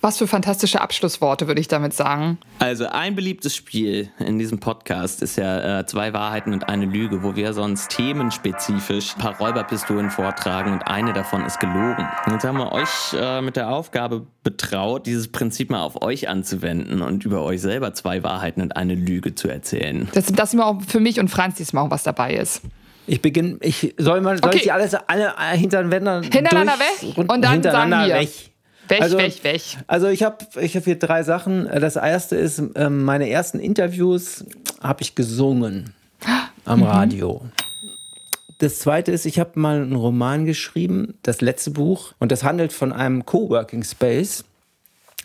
Was für fantastische Abschlussworte, würde ich damit sagen. Also ein beliebtes Spiel in diesem Podcast ist ja äh, zwei Wahrheiten und eine Lüge, wo wir sonst themenspezifisch ein paar Räuberpistolen vortragen und eine davon ist gelogen. Jetzt haben wir euch äh, mit der Aufgabe betraut, dieses Prinzip mal auf euch anzuwenden und über euch selber zwei Wahrheiten und eine Lüge zu erzählen. Das, das ist auch für mich und Franz diesmal auch was dabei ist. Ich beginne, ich soll mal, soll Okay. ich die alles alle hintereinander Hintereinander durch, weg und dann hintereinander sagen wir. weg. Weg, Also- weg, weg. Also ich habe ich hab hier drei Sachen. Das erste ist, ähm, meine ersten Interviews habe ich gesungen am Radio. Das zweite ist, ich habe mal einen Roman geschrieben, das letzte Buch, und das handelt von einem Coworking Space,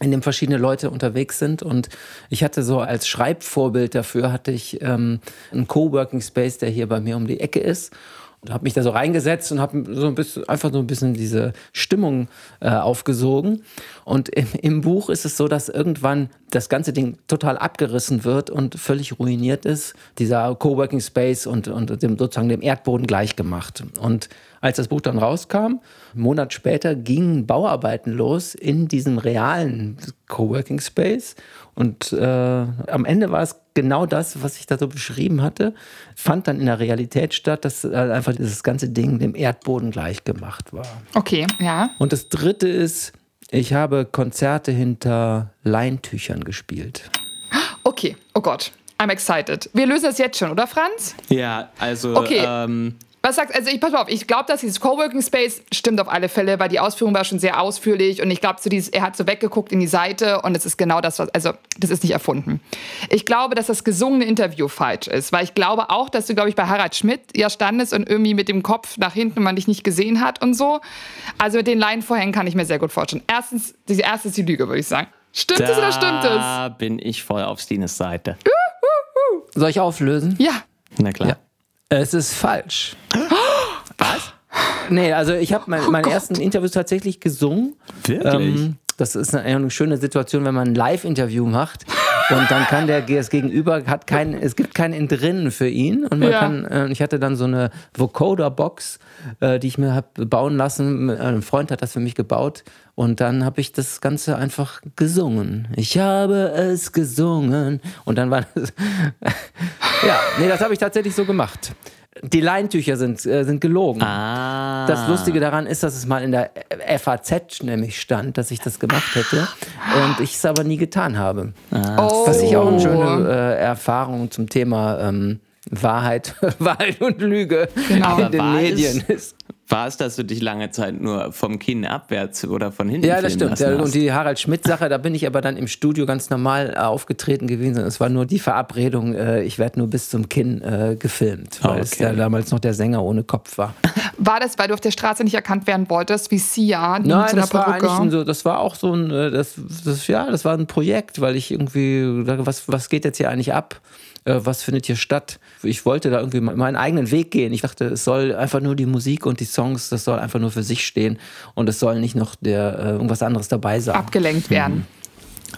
in dem verschiedene Leute unterwegs sind. Und ich hatte so als Schreibvorbild dafür, hatte ich ähm, einen Coworking Space, der hier bei mir um die Ecke ist. Und habe mich da so reingesetzt und habe so ein bisschen, einfach so ein bisschen diese Stimmung äh, aufgesogen. Und im, im Buch ist es so, dass irgendwann das ganze Ding total abgerissen wird und völlig ruiniert ist. Dieser Coworking Space und, und dem, sozusagen dem Erdboden gleichgemacht. Und als das Buch dann rauskam, einen Monat später gingen Bauarbeiten los in diesem realen Coworking Space. Und äh, am Ende war es genau das, was ich da so beschrieben hatte, fand dann in der Realität statt, dass äh, einfach dieses ganze Ding dem Erdboden gleich gemacht war. Okay, ja. Und das dritte ist, ich habe Konzerte hinter Leintüchern gespielt. Okay, oh Gott. I'm excited. Wir lösen das jetzt schon, oder Franz? Ja, also Okay. ähm, Was sagst also ich pass mal auf, ich glaube, dass dieses Coworking Space stimmt auf alle Fälle, weil die Ausführung war schon sehr ausführlich und ich glaube, so dieses, er hat so weggeguckt in die Seite und es ist genau das, was, also das ist nicht erfunden. Ich glaube, dass das gesungene Interview falsch ist, weil ich glaube auch, dass du, glaube ich, bei Harald Schmidt ja standest und irgendwie mit dem Kopf nach hinten man dich nicht gesehen hat und so. Also mit den Leinenvorhängen kann ich mir sehr gut vorstellen. Erstens, die erste ist die Lüge, würde ich sagen. Stimmt es oder stimmt es? da bin ich voll auf Stines Seite. Soll ich auflösen? Ja. Na klar. Ja. Es ist falsch. Was? Nee, also ich habe mein, meine Gott. ersten Interviews tatsächlich gesungen. Wirklich? Ähm, das ist eine, eine schöne Situation, wenn man ein Live-Interview macht und dann kann der das Gegenüber hat kein, es gibt kein Entrinnen für ihn und man Ja. kann. Äh, ich hatte dann so eine Vocoder-Box, äh, die ich mir habe bauen lassen. Ein Freund hat das für mich gebaut und dann habe ich das Ganze einfach gesungen. Ich habe es gesungen und dann war das. *laughs* ja, nee, das habe ich tatsächlich so gemacht. Die Leintücher sind, äh, sind gelogen. Ah. Das Lustige daran ist, dass es mal in der FAZ nämlich stand, dass ich das gemacht hätte und ich es aber nie getan habe. Oh. Was ich auch eine schöne äh, Erfahrung zum Thema ähm, Wahrheit, *laughs* Wahrheit und Lüge Genau. in den Medien ist. War es, dass du dich lange Zeit nur vom Kinn abwärts oder von hinten Ja, das stimmt. Ja, hast? und die Harald Schmidt-Sache, da bin ich aber dann im Studio ganz normal äh, aufgetreten gewesen. Es war nur die Verabredung, äh, ich werde nur bis zum Kinn äh, gefilmt, weil es Okay. ja damals noch der Sänger ohne Kopf war. *laughs* War das, weil du auf der Straße nicht erkannt werden wolltest, wie Sia, Nein, so einer das war Perücke? eigentlich ein, so, das war auch so ein, das, das, ja, das war ein Projekt, weil ich irgendwie, was, was geht jetzt hier eigentlich ab? Äh, Was findet hier statt? Ich wollte da irgendwie me- meinen eigenen Weg gehen. Ich dachte, es soll einfach nur die Musik und die Songs, das soll einfach nur für sich stehen und es soll nicht noch der, äh, irgendwas anderes dabei sein. abgelenkt werden.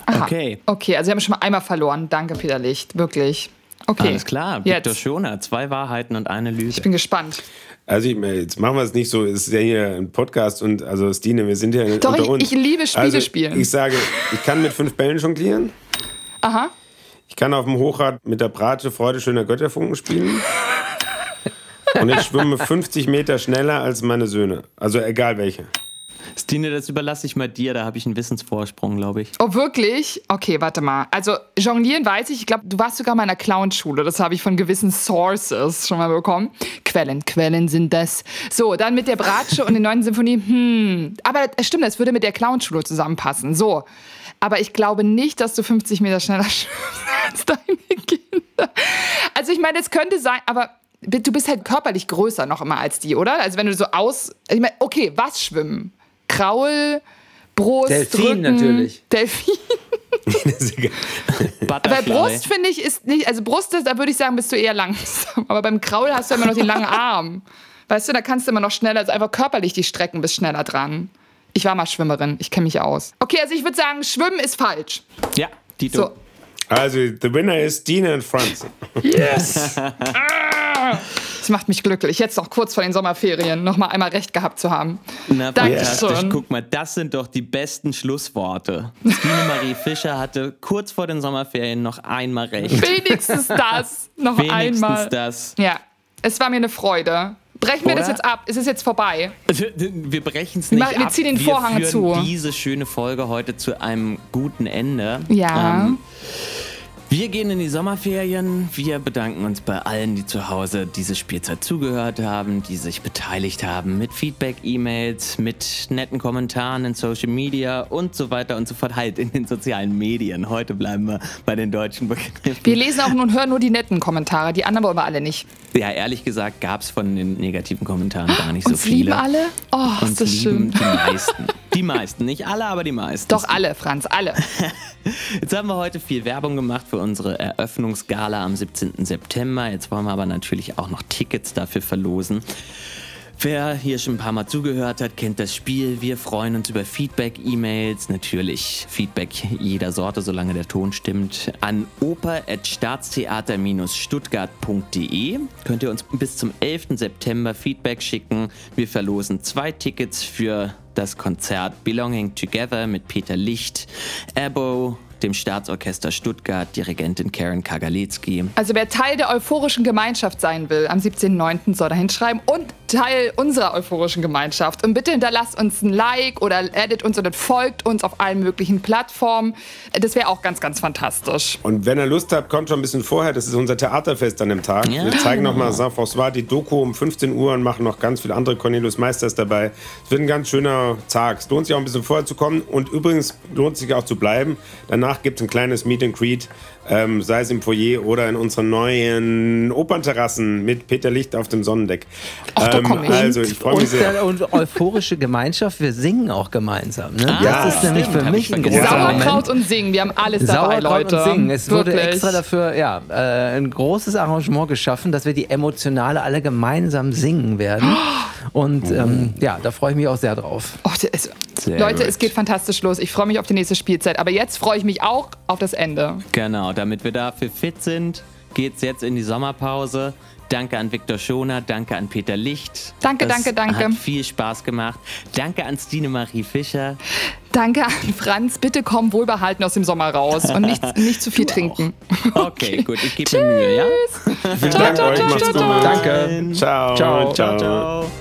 Aha. Okay. Okay, also wir haben schon mal einmal verloren. Danke, Peter Licht. Wirklich. Okay. Alles klar, Victor Jetzt. Schoner, zwei Wahrheiten und eine Lüge. Ich bin gespannt. Also ich, jetzt machen wir es nicht so, es ist ja hier ein Podcast und also Stine, wir sind ja Doch, unter ich- uns. ich liebe Spiele also, spielen. Ich sage, ich kann mit fünf Bällen jonglieren. Aha. Ich kann auf dem Hochrad mit der Bratsche Freude schöner Götterfunken spielen. Und ich schwimme 50 Meter schneller als meine Söhne. Also egal welche. Stine, das überlasse ich mal dir, da habe ich einen Wissensvorsprung, glaube ich. Oh, wirklich? Okay, warte mal. Also, jonglieren weiß ich. Ich glaube, du warst sogar mal in einer Clownschule. Das habe ich von gewissen Sources schon mal bekommen. Quellen, Quellen sind das. So, dann mit der Bratsche und der neuen Symphonie. Hm. Aber es stimmt, das würde mit der Clownschule zusammenpassen. So. Aber ich glaube nicht, dass du 50 Meter schneller *laughs* schwimmst als deine Kinder. Also, ich meine, es könnte sein, aber du bist halt körperlich größer noch immer als die, oder? Also, wenn du so aus. Ich meine, okay, was schwimmen? Kraul, Brust, Delfin Rücken, natürlich. Delfin. *laughs* Bei. Brust finde ich ist nicht, also Brust ist, da würde ich sagen, bist du eher langsam. Aber beim Kraul hast du immer noch den langen *laughs* Arm. Weißt du, da kannst du immer noch schneller, also einfach körperlich die Strecken bist schneller dran. Ich war mal Schwimmerin, ich kenne mich aus. Okay, also ich würde sagen, Schwimmen ist falsch. Ja, Dito. So. Also, the winner is Dina and Franz. Yes! *laughs* Das macht mich glücklich, jetzt noch kurz vor den Sommerferien noch mal einmal recht gehabt zu haben. Na, Dankeschön. fantastisch. Guck mal, das sind doch die besten Schlussworte. Stine Marie Fischer hatte kurz vor den Sommerferien noch einmal recht. Wenigstens das noch Wenigstens einmal. das. Ja, es war mir eine Freude. Brechen wir das Oder? jetzt ab? Ist es jetzt vorbei? Wir brechen es Wir nicht wir ab. ziehen den wir Vorhang führen zu. diese schöne Folge heute zu einem guten Ende. Ja. Ähm, wir gehen in die Sommerferien. Wir bedanken uns bei allen, die zu Hause diese Spielzeit zugehört haben, die sich beteiligt haben mit Feedback-E-Mails, mit netten Kommentaren in Social Media und so weiter und so fort. Halt in den sozialen Medien. Heute bleiben wir bei den deutschen Begriffen. Wir lesen auch und hören nur die netten Kommentare, die anderen wollen wir alle nicht. Ja, ehrlich gesagt gab es von den negativen Kommentaren gar nicht so Uns viele. lieben alle? Oh, Uns ist das lieben schön. die meisten. Die meisten. Nicht alle, aber die meisten. Doch alle, Franz, alle. *laughs* Jetzt haben wir heute viel Werbung gemacht für unsere Eröffnungsgala am 17. September. Jetzt wollen wir aber natürlich auch noch Tickets dafür verlosen. Wer hier schon ein paar Mal zugehört hat, kennt das Spiel. Wir freuen uns über Feedback-E-Mails. Natürlich Feedback jeder Sorte, solange der Ton stimmt. An oper.staatstheater-stuttgart.de könnt ihr uns bis zum 11. September Feedback schicken. Wir verlosen zwei Tickets für das Konzert Belonging Together mit Peter Licht, Abo, dem Staatsorchester Stuttgart, Dirigentin Karen Kagalitzki. Also wer Teil der euphorischen Gemeinschaft sein will, am 17.09. soll da hinschreiben und Teil unserer euphorischen Gemeinschaft. Und bitte hinterlasst uns ein Like oder addet uns oder folgt uns auf allen möglichen Plattformen. Das wäre auch ganz, ganz fantastisch. Und wenn ihr Lust habt, kommt schon ein bisschen vorher. Das ist unser Theaterfest an dem Tag. Ja. Wir zeigen nochmal Saint-François, die Doku um 15 Uhr und machen noch ganz viele andere. Cornelius Meister ist dabei. Es wird ein ganz schöner Tag. Es lohnt sich auch ein bisschen vorher zu kommen. Und übrigens lohnt sich auch zu bleiben. Danach gibt es ein kleines Meet and Greet, ähm, sei es im Foyer oder in unseren neuen Opernterrassen mit Peter Licht auf dem Sonnendeck. Ach, da komm ich. also, ich freue mich Und, sehr. äh, und euphorische Gemeinschaft, wir singen auch gemeinsam. Ne? Ja, das ist nämlich für mich ich ein großer Sauerkraut Moment. und Singen, wir haben alles dabei, Sauerkraut Leute. und Singen. Es wurde Wirklich. extra dafür ja, äh, ein großes Arrangement geschaffen, dass wir die Emotionale alle gemeinsam singen werden. Und ähm, ja, da freue ich mich auch sehr drauf. Oh, ist, Sehr Leute, gut. es geht fantastisch los. Ich freue mich auf die nächste Spielzeit. Aber jetzt freue ich mich auch auf das Ende. Genau, damit wir dafür fit sind, geht's jetzt in die Sommerpause. Danke an Viktor Schoner, danke an Peter Licht. Danke, das danke, danke. Hat viel Spaß gemacht. Danke an Stine Marie Fischer. Danke an Franz. Bitte komm wohlbehalten aus dem Sommer raus und nicht, nicht zu viel trinken. Okay, gut, ich gebe mir Mühe, ja? Vielen Dank euch. Macht's gut. Danke. Ciao. Ciao. Ciao, ciao.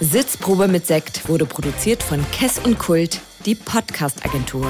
Sitzprobe mit Sekt wurde produziert von Kess und Kult, die Podcast-Agentur.